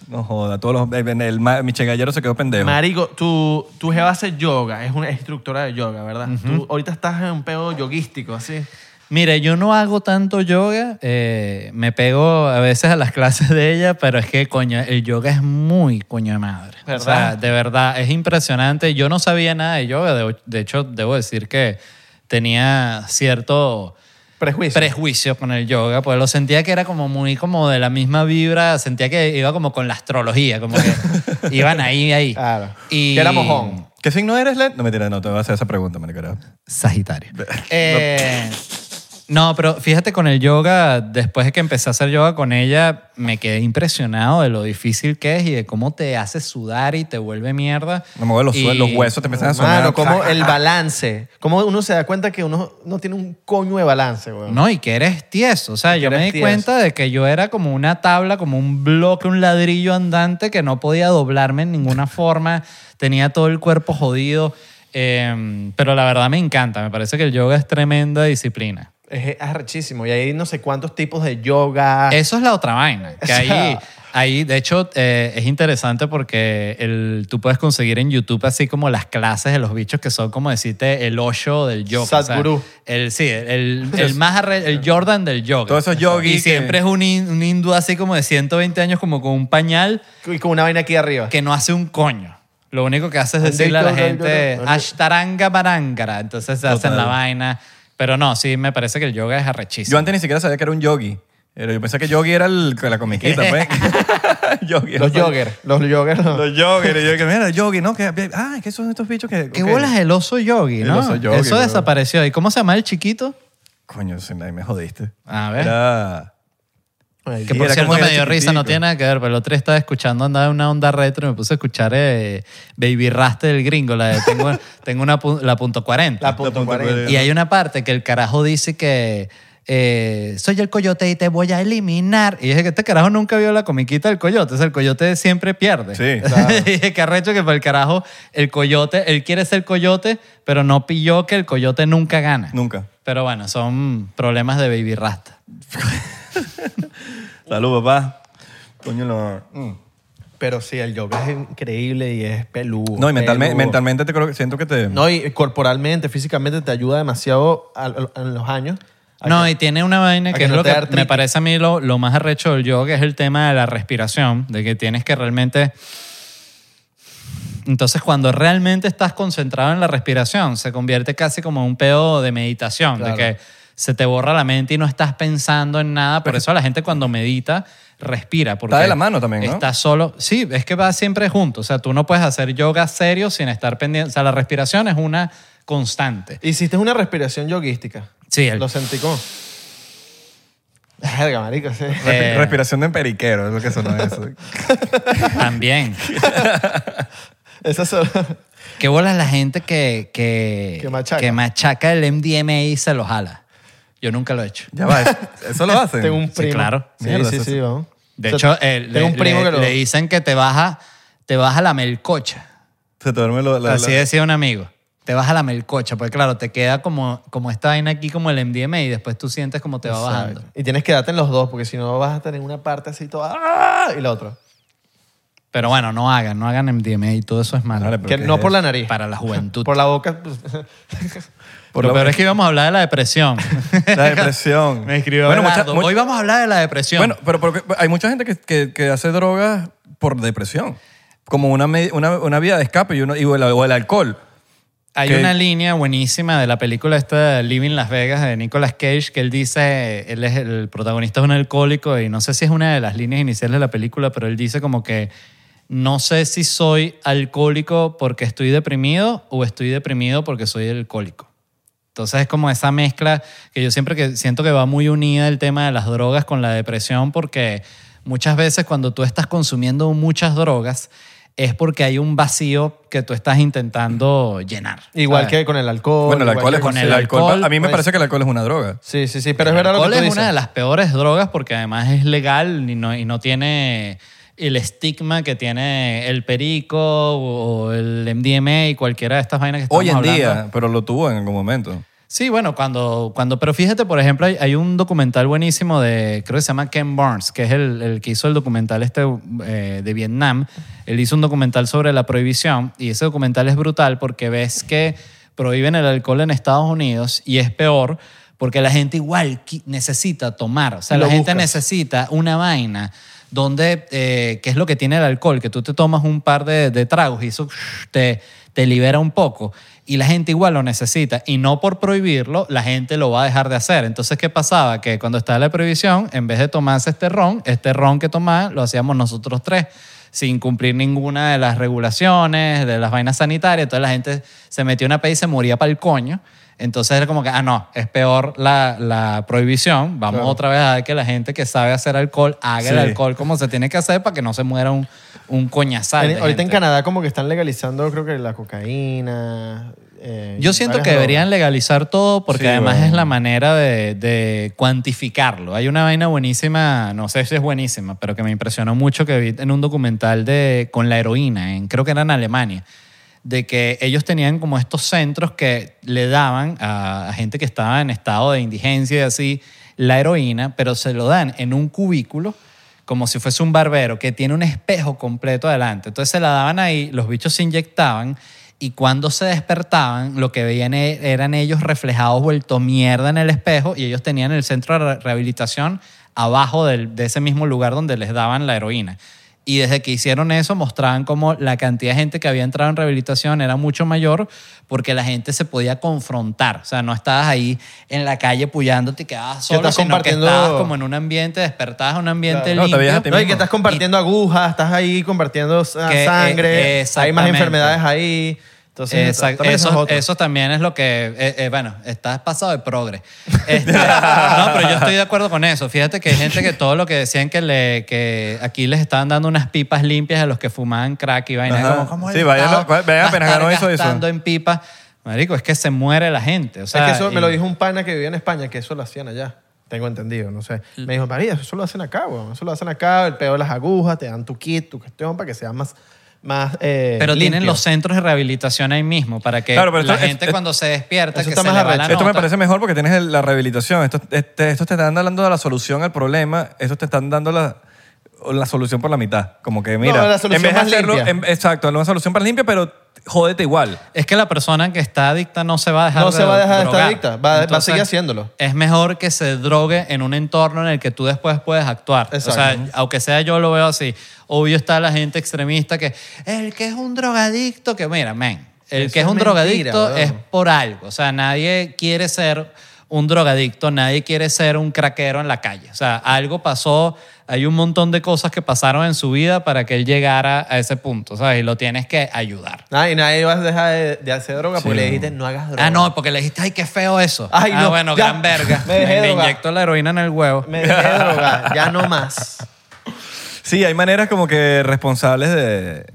No joda, todos los, el, el, ma- mi chegallero se quedó pendejo. Marico, tu, tu jeva hace yoga, es una instructora de yoga, ¿verdad? Tú ahorita estás en un pedo yoguístico, así. Mire, yo no hago tanto yoga, eh, me pego a veces a las clases de ella, pero es que, coño, el yoga es muy coño de madre. O sea, de verdad, es impresionante. Yo no sabía nada de yoga, de, de hecho, debo decir que tenía cierto Prejuicio. prejuicio con el yoga, pues lo sentía que era como muy como de la misma vibra, sentía que iba como con la astrología, como que iban ahí, ahí. Claro. Y Que era mojón. ¿Qué signo eres, Led? No, mentira, no te voy a hacer esa pregunta, marico. era- Sagitario. Eh, no, pero fíjate con el yoga, después de que empecé a hacer yoga con ella, me quedé impresionado de lo difícil que es y de cómo te hace sudar y te vuelve mierda. No me acuerdo, los, Y- los huesos te empiezan a sonar. Mano, como el balance. Como uno se da cuenta que uno no tiene un coño de balance, weón. No, y que eres tieso. O sea, yo me di tieso. cuenta de que yo era como una tabla, como un bloque, un ladrillo andante que no podía doblarme en ninguna forma. Tenía todo el cuerpo jodido. Eh, pero la verdad me encanta. Me parece que el yoga es tremenda disciplina. Es arrechísimo. Y hay no sé cuántos tipos de yoga. Eso es la otra vaina. Que O sea- ahí, ahí, de hecho, eh, es interesante porque el, tú puedes conseguir en YouTube así como las clases de los bichos que son como decirte el Osho del yoga. Sadhguru. el, sí, el, el más arre- el Jordan del yoga. Todos esos yogis Y que- siempre es un, un hindú así como de 120 años como con un pañal Y con una vaina aquí arriba. que no hace un coño. Lo único que hace es decirle a la gente Ashtaranga Barangara. Entonces se hacen la vaina. Pero no, sí, me parece que el yoga es arrechísimo. Yo antes ni siquiera sabía que era un yogi. Pero yo pensé que yogi era el, la comiquita, pues. Yogi. Los joggers. Los no. Los yoggers. Y yo que mira, yogi, ¿no? Que, ah, ¿qué son estos bichos que...? ¿Qué ok. bolas el oso yogi, El no? oso yogi, Eso bro. desapareció. ¿Y cómo se llama el chiquito? Coño, ahí me jodiste. A ver. Era... Ay, Que por cierto me dio risa, no tiene nada que ver, pero el otro día estaba escuchando, andaba en una onda retro y me puse a escuchar eh, Baby Raste del gringo, la de tengo, tengo una, la punto 40. La punto punto 40. cuarenta. y hay una parte que el carajo dice que eh, soy el coyote y te voy a eliminar. Y dije que este carajo nunca vio la comiquita del coyote, o sea, el coyote siempre pierde. Sí. y dije que arrecho que para el carajo el coyote, él quiere ser coyote, pero no pilló que el coyote nunca gana. Nunca. Pero bueno, son problemas de Baby Rasta. Salud, papá. Coño, no. Mm. Pero sí, el yoga es increíble y es peludo. No, y mentalmente, peludo. mentalmente te creo que siento que te... No, y corporalmente, físicamente te ayuda demasiado a- a- en los años. a No, que- y tiene una vaina que, que es no lo te que dé me parece a mí lo, lo más arrecho del yoga, que es el tema de la respiración, de que tienes que realmente... Entonces, cuando realmente estás concentrado en la respiración, se convierte casi como un pedo de meditación, Claro. de que se te borra la mente y no estás pensando en nada. Por eso la gente cuando medita respira. Porque Está de la mano también, ¿no? Está solo. Sí, es que va siempre junto. O sea, tú no puedes hacer yoga serio sin estar pendiente. O sea, la respiración es una constante. Hiciste una respiración yoguística. Sí, el- Lo sentí como... Verga, marico, sí. Eh. Respiración de emperiquero, es lo que sonó eso. También. Esas son... ¿Qué bolas la gente que, que, Que machaca. que machaca el MDMA y se lo jala? Yo nunca lo he hecho. ya va, eso, lo hacen. Tengo un Sí, primo. claro. Sí, Mierda, sí, eso sí, sí. vamos. De O sea, hecho, eh, tengo le, un primo le- que lo... le dicen que te baja, te baja la melcocha. Se te duerme lo, la, Así la- decía un amigo. Te baja la melcocha, porque claro, te queda como, como esta vaina aquí, como el MDMA, y después tú sientes como te va Exacto. bajando. Y tienes que darte en los dos, porque si no vas a tener una parte así toda... ¡ah! Y la otra. Pero bueno, no hagan, no hagan MDMA y todo eso es malo. Vale, pero Que ¿qué no es por la nariz. Para la juventud. Por la boca... Por Lo la- peor es que íbamos a hablar de la depresión. La depresión. Me escribió Bueno, mucha- Belardo, mu- Hoy vamos a hablar de la depresión. Bueno, pero porque hay mucha gente que, que, que hace drogas por depresión. Como una, una, una vía de escape y, uno, y o, el, o el alcohol. Hay que- una línea buenísima de la película esta Living Las Vegas de Nicolas Cage que él dice, él es el protagonista es un alcohólico y no sé si es una de las líneas iniciales de la película, pero él dice como que no sé si soy alcohólico porque estoy deprimido o estoy deprimido porque soy alcohólico. Entonces es como esa mezcla que yo siempre que siento que va muy unida el tema de las drogas con la depresión porque muchas veces cuando tú estás consumiendo muchas drogas es porque hay un vacío que tú estás intentando llenar. igual ¿sabes? que con el alcohol. bueno, el alcohol es con el el alcohol. alcohol, A mí me pues- parece que el alcohol es una droga. Sí, sí, sí, pero es verdad lo que alcohol tú es dices. una de las peores drogas porque además es legal y no, y no tiene el estigma que tiene el perico o el MDMA y cualquiera de estas vainas que estamos Hoy en hablando. día, pero lo tuvo en algún momento. Sí, bueno, cuando, cuando, pero fíjate, por ejemplo, hay, hay un documental buenísimo de, creo que se llama Ken Barnes, que es el, el que hizo el documental este eh, de Vietnam. Él hizo un documental sobre la prohibición y ese documental es brutal porque ves que prohíben el alcohol en Estados Unidos y es peor porque la gente igual necesita tomar. O sea, la gente buscas. necesita una vaina donde, eh, ¿qué es lo que tiene el alcohol? Que tú te tomas un par de, tragos y eso te, te libera un poco. Y la gente igual lo necesita. Y no por prohibirlo, la gente lo va a dejar de hacer. Entonces, ¿qué pasaba? Que cuando estaba la prohibición, en vez de tomarse este ron, este ron que tomaban, lo hacíamos nosotros tres sin cumplir ninguna de las regulaciones, de las vainas sanitarias. Entonces la gente se metió una peda y se moría para el coño. Entonces era como que, ah, no, es peor la, la prohibición. Vamos Claro. otra vez a ver que la gente que sabe hacer alcohol haga el alcohol como se tiene que hacer para que no se muera un, un coñazal. En- ahorita en. Canadá como que están legalizando creo que la cocaína. eh, Yo siento que deberían legalizar todo porque Sí, además bueno. es la manera de, de cuantificarlo. Hay una vaina buenísima, no sé si es buenísima, pero que me impresionó mucho que vi en un documental de, con la heroína, en, creo que era en Alemania, de que ellos tenían como estos centros que le daban a, gente que estaba en estado de indigencia y así la heroína, pero se lo dan en un cubículo como si fuese un barbero que tiene un espejo completo adelante. Entonces se la daban ahí, los bichos se inyectaban y cuando se despertaban lo que veían e- eran ellos reflejados vuelto mierda en el espejo y ellos tenían el centro de re- rehabilitación abajo de ese mismo lugar donde les daban la heroína. Y desde que hicieron eso mostraban como la cantidad de gente que había entrado en rehabilitación era mucho mayor porque la gente se podía confrontar. O sea, no estabas ahí en la calle puyándote y quedabas solo, estás sino que compartiendo- estabas como en un ambiente, despertabas en un ambiente Claro. No, te limpio. a ti No, y que estás compartiendo agujas, estás ahí compartiendo ah, Que, eh, sangre, hay más enfermedades ahí. Entonces, Exacto. también eso es Eso, también es lo que, eh, eh, bueno, estás pasado de progre. Este, no, pero yo estoy de acuerdo con eso. Fíjate que hay gente que todo lo que decían que, le, que aquí les estaban dando unas pipas limpias a los que fumaban crack y vaina. Como, ¿cómo Sí, vayan vayan apenas estar ganó eso, en pipas? Marico, es que se muere la gente. O sea, es que eso me y- lo dijo un pana que vivía en España, que eso lo hacían allá. Tengo entendido, no sé. Me dijo, María, eso lo hacen acá, weón. Eso lo hacen acá, el peor de las agujas, te dan tu kit, tu cuestión para que sea más, más eh, Pero tienen los centros de rehabilitación ahí mismo para que Claro, la esto- gente es- cuando se despierta, que está se más le va la. Esto me parece mejor porque tienes el- la rehabilitación. Esto, este- estos te están dando la solución al problema. Estos te están dando la, la solución por la mitad. Como que, mira, la solución en vez de más hacerlo, en- exacto, una solución para limpia, pero jódete igual. Es que la persona que está adicta no se va a dejar No de se va a dejar de estar drogar. adicta, va- va a Entonces, seguir haciéndolo. Es mejor que se drogue en un entorno en el que tú después puedes actuar. O sea, Exacto. aunque sea yo lo veo así. Obvio está la gente extremista que el que es un drogadicto, que mira, men, el Eso que es es un mentira, drogadicto weón. es por algo. O sea, nadie quiere ser un drogadicto, nadie quiere ser un craquero en la calle. O sea, algo pasó, hay un montón de cosas que pasaron en su vida para que él llegara a ese punto, ¿sabes? Y lo tienes que ayudar. Ah, y nadie va a dejar de, de hacer droga porque Sí. le dijiste, no hagas droga. Ah, no, porque le dijiste, ay, qué feo eso. Ay, ah, no, bueno, ya, gran verga. me dejé Me, drogar. inyecto la heroína en el huevo. Me dejé de drogar, ya no más. Sí, hay maneras como que responsables de,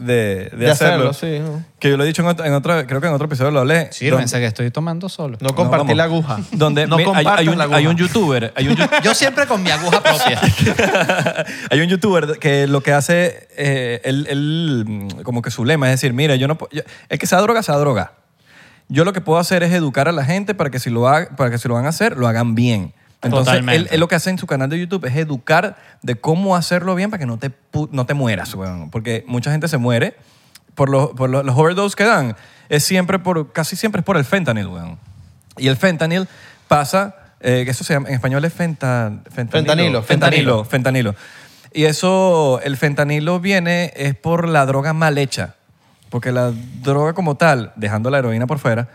de, de De hacerlo. hacerlo, sí, ¿no? Que yo lo he dicho en otro, en otro- creo que en otro episodio lo hablé. Sírvense que estoy tomando solo. No compartir ¿cómo? la aguja. Donde no mi- hay, compartas hay un, la aguja. hay un youtuber, hay un, yu- Yo siempre con mi aguja propia. hay un youtuber que lo que hace, eh, él, él, mm, como que su lema es decir, mira, yo no, puedo- yo- el que se droga, se droga. Yo lo que puedo hacer es educar a la gente para que si lo, haga- para que si lo van a hacer, lo hagan bien. Entonces, él, Totalmente. él lo que hace en su canal de YouTube es educar de cómo hacerlo bien para que no te, no te mueras, weón. Porque mucha gente se muere por los, por los, los overdose que dan. Es siempre por, casi siempre es por el fentanyl, weón. Y el fentanyl pasa, eh, que eso se llama, en español es fenta- Fentanilo, fentanilo. Fentanilo, fentanilo. Y eso, el fentanilo viene es por la droga mal hecha. Porque la droga como tal, dejando la heroína por fuera,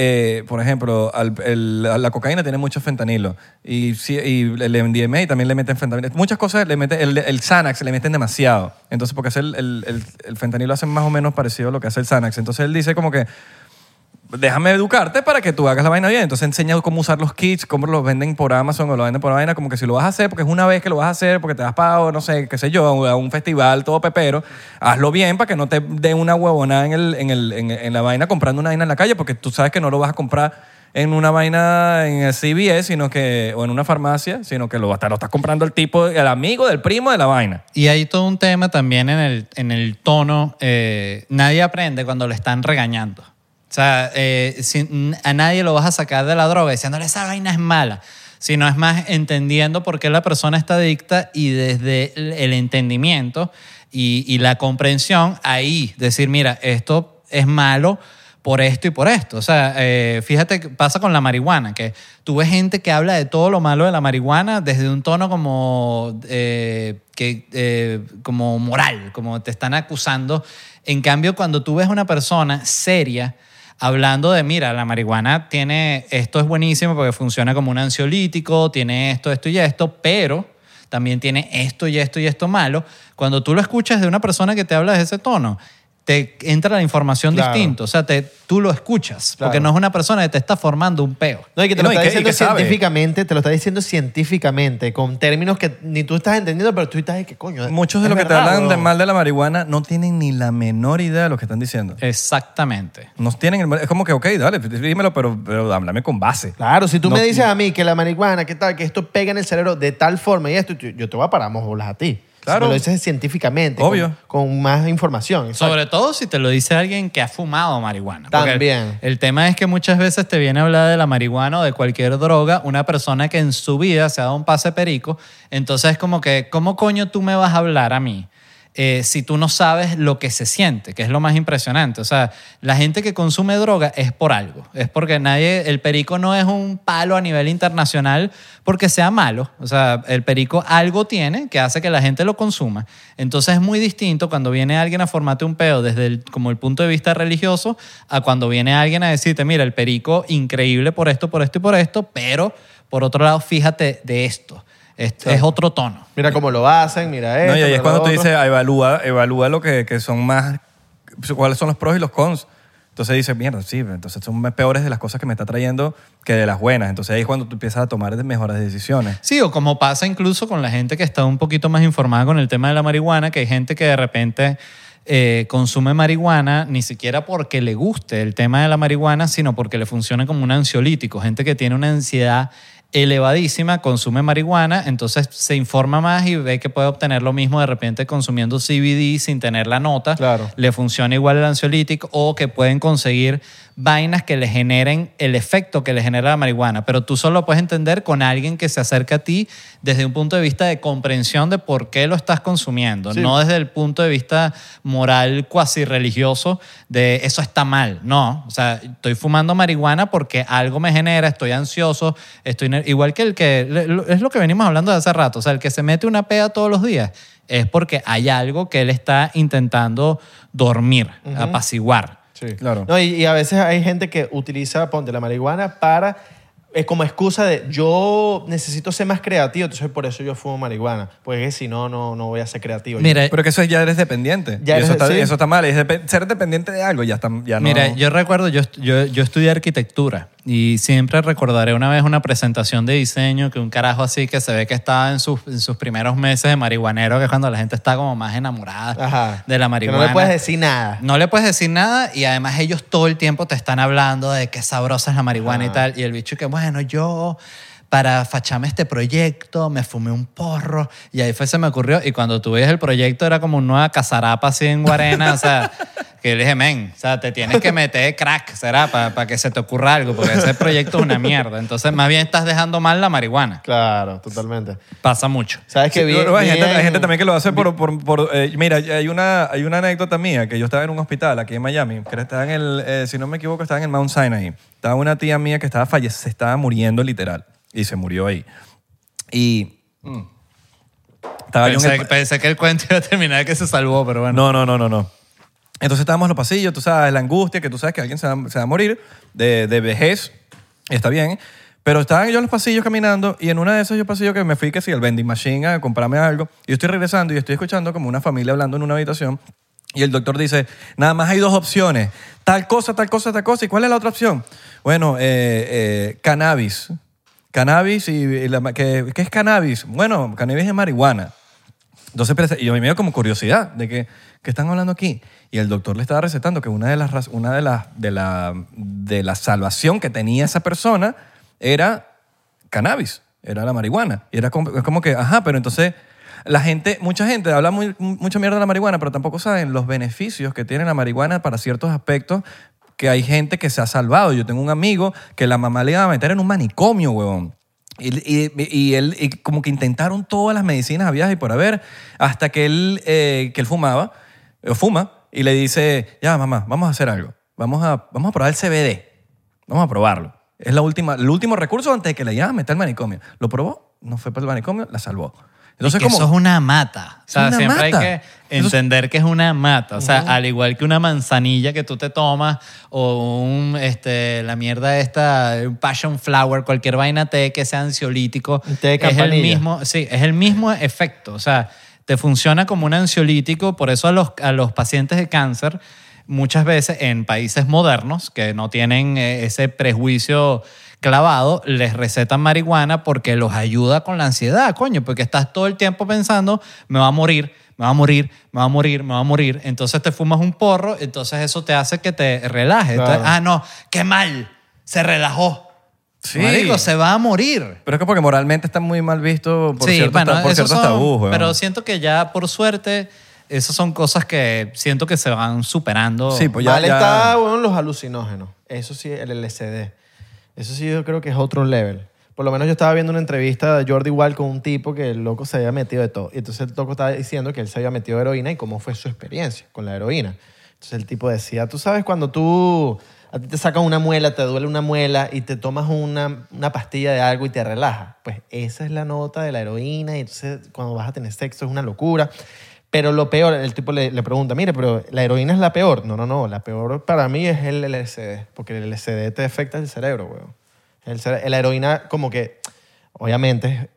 eh, por ejemplo, la cocaína tiene mucho fentanilo. Y, y el MDMA también le meten fentanilo. Muchas cosas le meten, el, el Xanax le meten demasiado. Entonces, porque hace el, el, el- el fentanilo hace más o menos parecido a lo que hace el Xanax. Entonces él dice como que, déjame educarte para que tú hagas la vaina bien. Entonces enseña cómo usar los kits, cómo los venden por Amazon o lo venden por vaina, como que si lo vas a hacer, porque es una vez que lo vas a hacer, porque te das pago, no sé, qué sé yo, a un festival todo pepero, hazlo bien para que no te dé una huevonada en, el, en, el, en, la vaina comprando una vaina en la calle, porque tú sabes que no lo vas a comprar en una vaina en el CVS, sino que, o en una farmacia, sino que lo, hasta lo estás comprando el tipo, el amigo del primo de la vaina. Y hay todo un tema también en el, en el tono. eh, nadie aprende cuando le están regañando. Sea, eh, a nadie lo vas a sacar de la droga diciéndole esa vaina es mala. Sino es más entendiendo por qué la persona está adicta y desde el- entendimiento y, la comprensión, ahí decir, mira, esto es malo por esto y por esto. O sea, eh, fíjate que pasa con la marihuana, que tú ves gente que habla de todo lo malo de la marihuana desde un tono como, eh, que, como moral, como te están acusando. En cambio, cuando tú ves una persona seria hablando de, mira, la marihuana tiene, esto es buenísimo porque funciona como un ansiolítico, tiene esto, esto y esto, pero también tiene esto y esto y esto malo. Cuando tú lo escuchas de una persona que te habla de ese tono, te entra la información Claro. distinto. O sea, te, tú lo escuchas, porque no es una persona que te está formando un peo. No, y que te No, lo está que- diciendo científicamente, te lo está diciendo científicamente, con términos que ni tú estás entendiendo, pero tú estás de que coño. Muchos de los que te hablan de mal de la marihuana no tienen ni la menor idea de lo que están diciendo. Exactamente. No tienen el- es como que, ok, dale, dímelo, pero, pero háblame con base. Claro, si tú No- me dices a mí que la marihuana, que tal, que esto pega en el cerebro de tal forma y esto, yo yo te voy a parar bolas a ti. Claro. Si me lo dices científicamente, Obvio. Con, con más información. exacto. Sobre todo si te lo dice alguien que ha fumado marihuana. También. El, el tema es que muchas veces te viene a hablar de la marihuana o de cualquier droga una persona que en su vida se ha dado un pase perico. Entonces es como que, ¿cómo coño tú me vas a hablar a mí? Eh, si tú no sabes lo que se siente, que es lo más impresionante. O sea, la gente que consume droga es por algo. Es porque nadie, el perico no es un palo a nivel internacional porque sea malo. O sea, el perico algo tiene que hace que la gente lo consuma. Entonces es muy distinto cuando viene alguien a formarte un peo desde como el punto de vista religioso a cuando viene alguien a decirte, mira, el perico increíble por esto, por esto y por esto, pero por otro lado, fíjate de esto. Es, es otro tono. Mira cómo lo hacen, mira esto. No, y ahí mira es cuando tú dices, evalúa, evalúa lo que, que son más, cuáles son los pros y los cons. Entonces dices, mierda, sí, entonces son peores de las cosas que me está trayendo que de las buenas. Entonces ahí es cuando tú empiezas a tomar mejores decisiones. Sí, o como pasa incluso con la gente que está un poquito más informada con el tema de la marihuana, que hay gente que de repente eh, consume marihuana ni siquiera porque le guste el tema de la marihuana, sino porque le funciona como un ansiolítico. Gente que tiene una ansiedad elevadísima, consume marihuana, entonces se informa más y ve que puede obtener lo mismo de repente consumiendo CBD sin tener la nota. Claro. Le funciona igual el ansiolítico o que pueden conseguir vainas que le generen el efecto que le genera la marihuana, pero tú solo lo puedes entender con alguien que se acerca a ti desde un punto de vista de comprensión de por qué lo estás consumiendo, Sí. no desde el punto de vista moral cuasi religioso de eso está mal, no, o sea, estoy fumando marihuana porque algo me genera, estoy ansioso, estoy ner- igual que el que es lo que venimos hablando de hace rato, o sea, el que se mete una peda todos los días es porque hay algo que él está intentando dormir, apaciguar. Sí. Claro. No, y, y a veces hay gente que utiliza, ponte, la marihuana para... Es como excusa de yo necesito ser más creativo, entonces por eso yo fumo marihuana. Porque si no, no, no voy a ser creativo. Mira, Pero que eso ya eres dependiente. Ya y eso, eres- está, sí. eso está mal. Es ser dependiente de algo ya, está, ya no... Mira, yo recuerdo, yo, yo, yo estudié arquitectura y siempre recordaré una vez una presentación de diseño que un carajo así que se ve que estaba en sus, en sus primeros meses de marihuanero, que es cuando la gente está como más enamorada Ajá. de la marihuana. no le puedes decir nada. No le puedes decir nada y además ellos todo el tiempo te están hablando de qué sabrosa es la marihuana y tal. Y el bicho que, bueno, yo para facharme este proyecto me fumé un porro y ahí fue se me ocurrió. Y cuando tú ves el proyecto era como una nueva casarapa así en Guarena, o sea, que le dije, men, o sea, te tienes que meter crack, será, para que se te ocurra algo, porque ese proyecto es una mierda. Entonces, más bien estás dejando mal la marihuana. Claro, totalmente. Pasa mucho. ¿Sabes qué? Sí, bien, hay, gente, bien- hay gente también que lo hace por... por, por, eh, mira, hay una, hay una anécdota mía que yo estaba en un hospital aquí en Miami, que estaba en el, eh, si no me equivoco, estaba en el Mount Sinai. Estaba una tía mía que estaba falle se estaba muriendo literal y se murió ahí. Y... mm, Pensé, el- pensé que el cuento iba a terminar que se salvó, pero bueno. no, no, no, no, no. Entonces estábamos en los pasillos, tú sabes, la angustia, que tú sabes que alguien se va, se va a morir de, de vejez, está bien. Pero estaba yo en los pasillos caminando y en una de esos yo pasillos que me fui que sí, al vending machine a comprarme algo. Y yo estoy regresando y estoy escuchando como una familia hablando en una habitación. Y el doctor dice, nada más hay dos opciones, tal cosa, tal cosa, tal cosa. ¿Y cuál es la otra opción? Bueno, eh, eh, cannabis. Cannabis y, la- ¿qué, ¿qué es cannabis? Bueno, cannabis es marihuana. Entonces, y yo me dio como curiosidad de que, ¿qué están hablando aquí? Y el doctor le estaba recetando que una de las, una de las, de la, de la salvación que tenía esa persona era cannabis, era la marihuana. Y era como, es como que, ajá, pero entonces la gente, mucha gente habla mucha mierda de la marihuana, pero tampoco saben los beneficios que tiene la marihuana para ciertos aspectos que hay gente que se ha salvado. Yo tengo un amigo que la mamá le iba a meter en un manicomio, huevón. Y, y- él, como que intentaron todas las medicinas habidas y por haber, hasta que él, eh, que él fumaba, o fuma, y le dice, ya mamá, vamos a hacer algo. vamos a, vamos a probar el CBD. Vamos a probarlo. Es la última, el último recurso antes de que le llamen meter al manicomio. Lo probó, no fue para el manicomio, la salvó. Entonces, como, eso es una mata. O sea, siempre mata. hay que entender que es una mata. O sea, al igual que una manzanilla que tú te tomas o un, este, la mierda esta, un passion flower, cualquier vaina té que sea ansiolítico, té de es el mismo, sí, es el mismo efecto. O sea, te funciona como un ansiolítico. Por eso a los, a los pacientes de cáncer muchas veces en países modernos que no tienen eh, ese prejuicio clavado, les recetan marihuana porque los ayuda con la ansiedad, coño, porque estás todo el tiempo pensando, me va a morir, me va a morir, me va a morir, me va a morir. Entonces te fumas un porro, entonces eso te hace que te relajes. Entonces, ah, no, qué mal, se relajó. Sí. Marico, se va a morir. Pero es que porque moralmente está muy mal visto por ciertos, ta- por esos ciertos son- tabús. weón. Pero siento que ya, por suerte, esas son cosas que siento que se van superando. Sí, pues ya- Mal ya- está, bueno, los alucinógenos. Eso sí, el LSD. Eso sí yo creo que es otro level. Por lo menos yo estaba viendo una entrevista de Jordi Wall con un tipo que el loco se había metido de todo. Y entonces el loco estaba diciendo que él se había metido de heroína y cómo fue su experiencia con la heroína. Entonces el tipo decía, tú sabes cuando tú, a ti te sacan una muela, te duele una muela y te tomas una, una pastilla de algo y te relaja. Pues esa es la nota de la heroína y entonces cuando vas a tener sexo es una locura. Pero lo peor, el tipo le, le pregunta, mire, pero la heroína es la peor. No, no, no, la peor para mí es el LSD, porque el LSD te afecta el cerebro, weón. El cere- la heroína como que, obviamente, es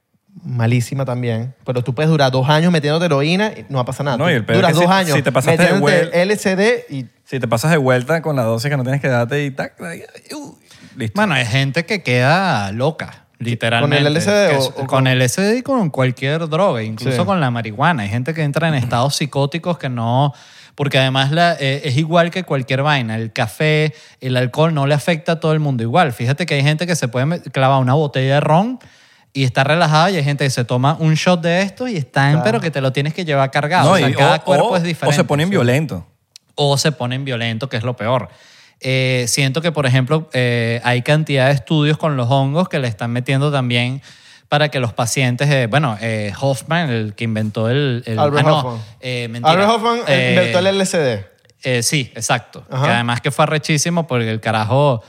malísima también, pero tú puedes durar dos años metiéndote heroína y no va a pasar nada. No, y el peor es duras que dos si- años si te pasaste de metiéndote vuel- LSD y... Si te pasas de vuelta con la dosis que no tienes que darte y tac, tac, uh, listo. Bueno, hay gente que queda loca, literalmente. ¿Con el LSD o- o con, con- el LSD y con cualquier droga, incluso Sí. con la marihuana. Hay gente que entra en estados psicóticos que no... Porque además la, eh, es igual que cualquier vaina. El café, el alcohol no le afecta a todo el mundo igual. Fíjate que hay gente que se puede clavar una botella de ron y está relajada y hay gente que se toma un shot de esto y están, Claro. pero que te lo tienes que llevar cargado. No, o sea, y- cada o- cuerpo o- es diferente. O se ponen Sí violentos. o se ponen violentos, que es lo peor. Eh, siento que, por ejemplo, eh, hay cantidad de estudios con los hongos que le están metiendo también para que los pacientes, eh, bueno, eh, Hoffman, el que inventó el... el- Albert ah, no, Hoffman. eh, mentira. Albert Hoffman Eh, inventó el LSD. eh, sí, exacto. Ajá. Que además que fue arrechísimo porque el carajo...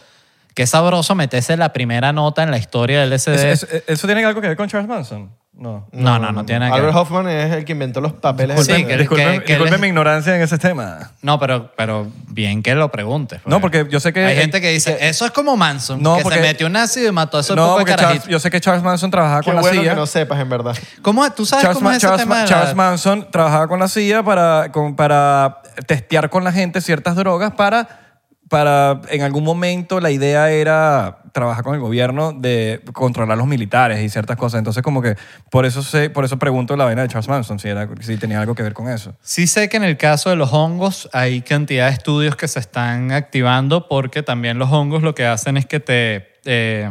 Qué sabroso meterse la primera nota en la historia del LSD. ¿Eso, eso- ¿Eso tiene algo que ver con Charles Manson? No. no, no, no, tiene nada que Albert ver. Hoffman es el que inventó los papeles. Sí, que- disculpen que mi ignorancia en ese tema. No, pero, pero bien que lo preguntes. No, porque yo sé que- Hay gente que dice, eso es como Manson, No, que porque- se metió un ácido y mató a esos No, pocos porque carajitos. Charles- yo sé que Charles Manson trabajaba Qué con la bueno CIA. que no sepas, en verdad. ¿Cómo, ¿Tú sabes Charles, cómo Ma- es ese Charles tema Ma- de la- Charles Manson trabajaba con la CIA para, con- para testear con la gente ciertas drogas para, para, en algún momento, la idea era trabajar con el gobierno de controlar los militares y ciertas cosas. Entonces, como que, por eso, sé, por eso pregunto la vaina de Charles Manson, si, era, si tenía algo que ver con eso. Sí sé que en el caso de los hongos hay cantidad de estudios que se están activando porque también los hongos lo que hacen es que te, eh,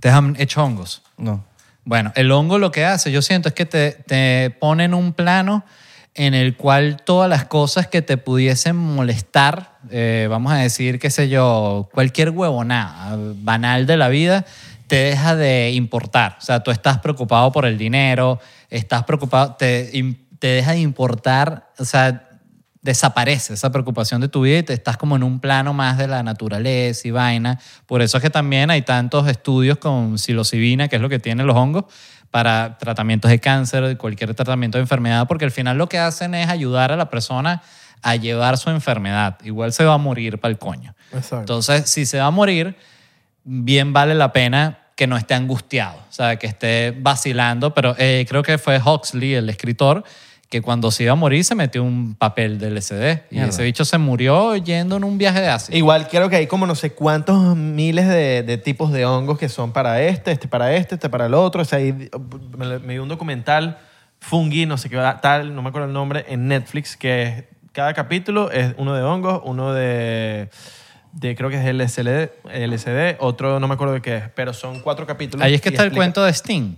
te dejan hecho hongos. No. Bueno, el hongo lo que hace, yo siento, es que te, te pone en un plano en el cual todas las cosas que te pudiesen molestar, eh, vamos a decir, qué sé yo, cualquier huevonada banal de la vida, te deja de importar. O sea, tú estás preocupado por el dinero, estás preocupado, te, te deja de importar, o sea, desaparece esa preocupación de tu vida y te estás como en un plano más de la naturaleza y vaina. Por eso es que también hay tantos estudios con psilocibina, que es lo que tienen los hongos, para tratamientos de cáncer, cualquier tratamiento de enfermedad, porque al final lo que hacen es ayudar a la persona a llevar su enfermedad. Igual se va a morir para el coño. Exacto. Entonces, si se va a morir, bien vale la pena que no esté angustiado, o sea, que esté vacilando, pero eh, creo que fue Huxley, el escritor, que cuando se iba a morir se metió un papel del LSD y ese bicho se murió yendo en un viaje de ácido. Igual creo que hay como no sé cuántos miles de, de tipos de hongos que son para este, este para este, este para el otro. O sea, hay- me, me vi un documental, Fungi, no sé qué tal, no me acuerdo el nombre, en Netflix, que es- cada capítulo es uno de hongos, uno de, de creo que es LSD, LSD, otro no me acuerdo de qué es, pero son cuatro capítulos. Ahí es que está el cuento de Sting.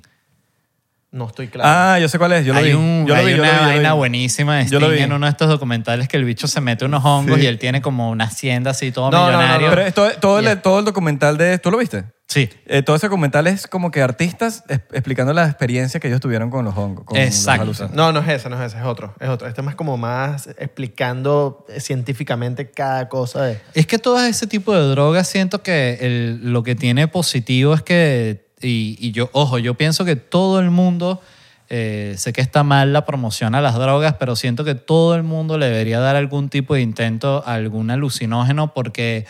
No estoy claro. Ah, yo sé cuál es. Yo lo hay vi. un- yo lo hay vi, yo lo una vi, yo lo vi. vaina buenísima de Yo lo Sting vi. en uno de estos documentales que el bicho se mete unos hongos Sí. y él tiene como una hacienda así todo No, no, no, millonario. Pero es todo, todo el, todo el documental de... ¿Tú lo viste? Sí. Eh, todo ese documental es como que artistas es- explicando la experiencia que ellos tuvieron con los hongos. Con Exacto. No, no es ese, no es ese, es otro. Es otro. Este es más como más explicando eh, científicamente cada cosa de... Es que todo ese tipo de drogas siento que el- lo que tiene positivo es que, y, y yo, ojo, yo pienso que todo el mundo, eh, sé que está mal la promoción a las drogas, pero siento que todo el mundo le debería dar algún tipo de intento a algún alucinógeno porque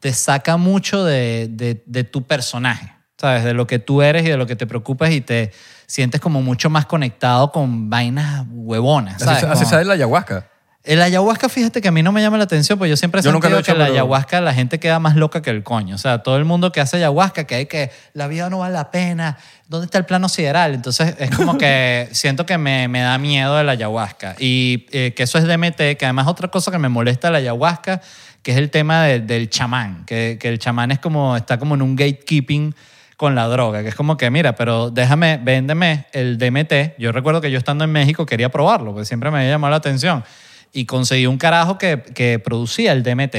te saca mucho de, de- de tu personaje, ¿sabes? De lo que tú eres y de lo que te preocupas y te sientes como mucho más conectado con vainas huevonas, ¿sabes? así Como- sale la ayahuasca. El ayahuasca, fíjate que a mí no me llama la atención, porque yo siempre he Yo nunca lo sentido he hecho, que la pero- ayahuasca la gente queda más loca que el coño. O sea, todo el mundo que hace ayahuasca, que hay que la vida no vale la pena, ¿dónde está el plano sideral? Entonces es como que siento que me, me da miedo de la ayahuasca. Y eh, que eso es DMT, que además otra cosa que me molesta de la ayahuasca, que es el tema de- del chamán, que, que el chamán es como, está como en un gatekeeping con la droga, que es como que, mira, pero déjame, véndeme el DMT. Yo recuerdo que yo estando en México quería probarlo, porque siempre me había llamado la atención. Y conseguí un carajo que, que producía el DMT.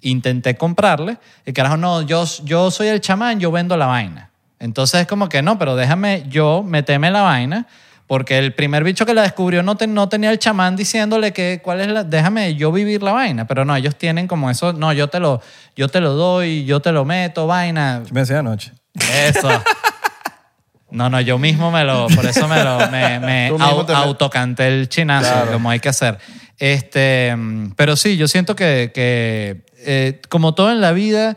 Intenté comprarle. El carajo, no, yo, yo soy el chamán, yo vendo la vaina. Entonces es como que, no, pero déjame yo meterme la vaina, porque el primer bicho que la descubrió no, te- no tenía el chamán diciéndole que cuál es la, déjame yo vivir la vaina. Pero no, ellos tienen como eso, no, yo te lo, yo te lo doy, yo te lo meto, vaina. Me decía anoche. Eso. No, no, yo mismo me lo, por eso me lo, me, me au- autocanté el chinazo, como hay que hacer. Este, pero sí, yo siento que, que eh, como todo en la vida,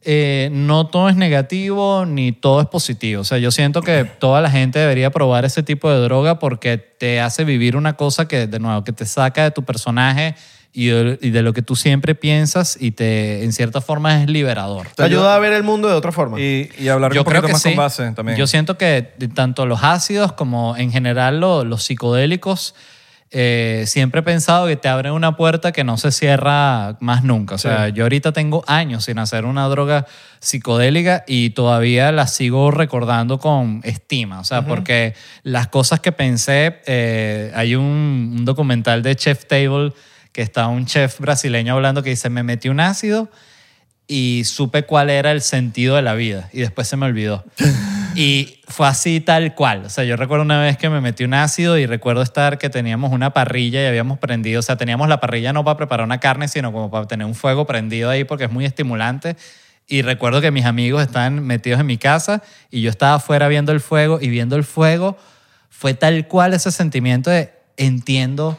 eh, no todo es negativo ni todo es positivo. O sea, yo siento que toda la gente debería probar ese tipo de droga porque te hace vivir una cosa que, de nuevo, que te saca de tu personaje y de, y de lo que tú siempre piensas y te, en cierta forma, es liberador. Te ayuda a ver el mundo de otra forma. Y, y hablar Yo un creo poquito que más sí. con base también. Yo siento que tanto los ácidos como en general lo- los psicodélicos, eh, siempre he pensado que te abren una puerta que no se cierra más nunca. O sea, yo ahorita tengo años sin hacer una droga psicodélica y todavía la sigo recordando con estima. O sea, porque las cosas que pensé, eh, hay un, un documental de Chef Table que está un chef brasileño hablando que dice, me metí un ácido y supe cuál era el sentido de la vida y después se me olvidó. Y fue así tal cual. O sea, yo recuerdo una vez que me metí un ácido y recuerdo estar que teníamos una parrilla y habíamos prendido, o sea, teníamos la parrilla no para preparar una carne, sino como para tener un fuego prendido ahí porque es muy estimulante. Y recuerdo que mis amigos estaban metidos en mi casa y yo estaba afuera viendo el fuego y viendo el fuego fue tal cual ese sentimiento de entiendo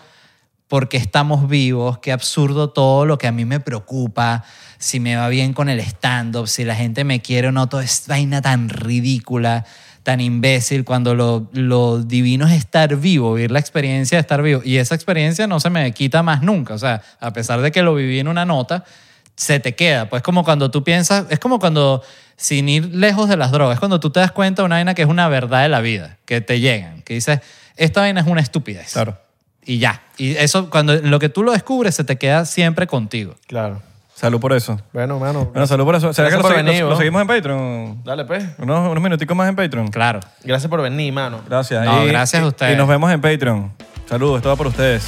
por qué estamos vivos, qué absurdo todo lo que a mí me preocupa, si me va bien con el stand-up, si la gente me quiere o no, toda es vaina tan ridícula, tan imbécil, cuando lo, divino es estar vivo, vivir la experiencia de estar vivo. Y esa experiencia no se me quita más nunca, o sea, a pesar de que lo viví en una nota, se te queda. Pues como cuando tú piensas, es como cuando, sin ir lejos de las drogas, cuando tú te das cuenta de una vaina que es una verdad de la vida, que te llegan, que dices, esta vaina es una estupidez. Claro. Y ya. Y eso, cuando lo que tú lo descubres, se te queda siempre contigo. Claro. Salud por eso. Bueno, mano. Bueno, salud por eso. ¿Será que Gracias lo, por segui- venir, lo- lo ¿no? seguimos en Patreon? Dale, pues. Unos, unos minuticos más en Patreon. Claro. Gracias por venir, mano. Gracias. No, Y- gracias a ustedes. Y nos vemos en Patreon. Saludos, esto va por ustedes.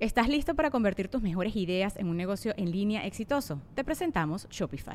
¿Estás listo para convertir tus mejores ideas en un negocio en línea exitoso? Te presentamos Shopify.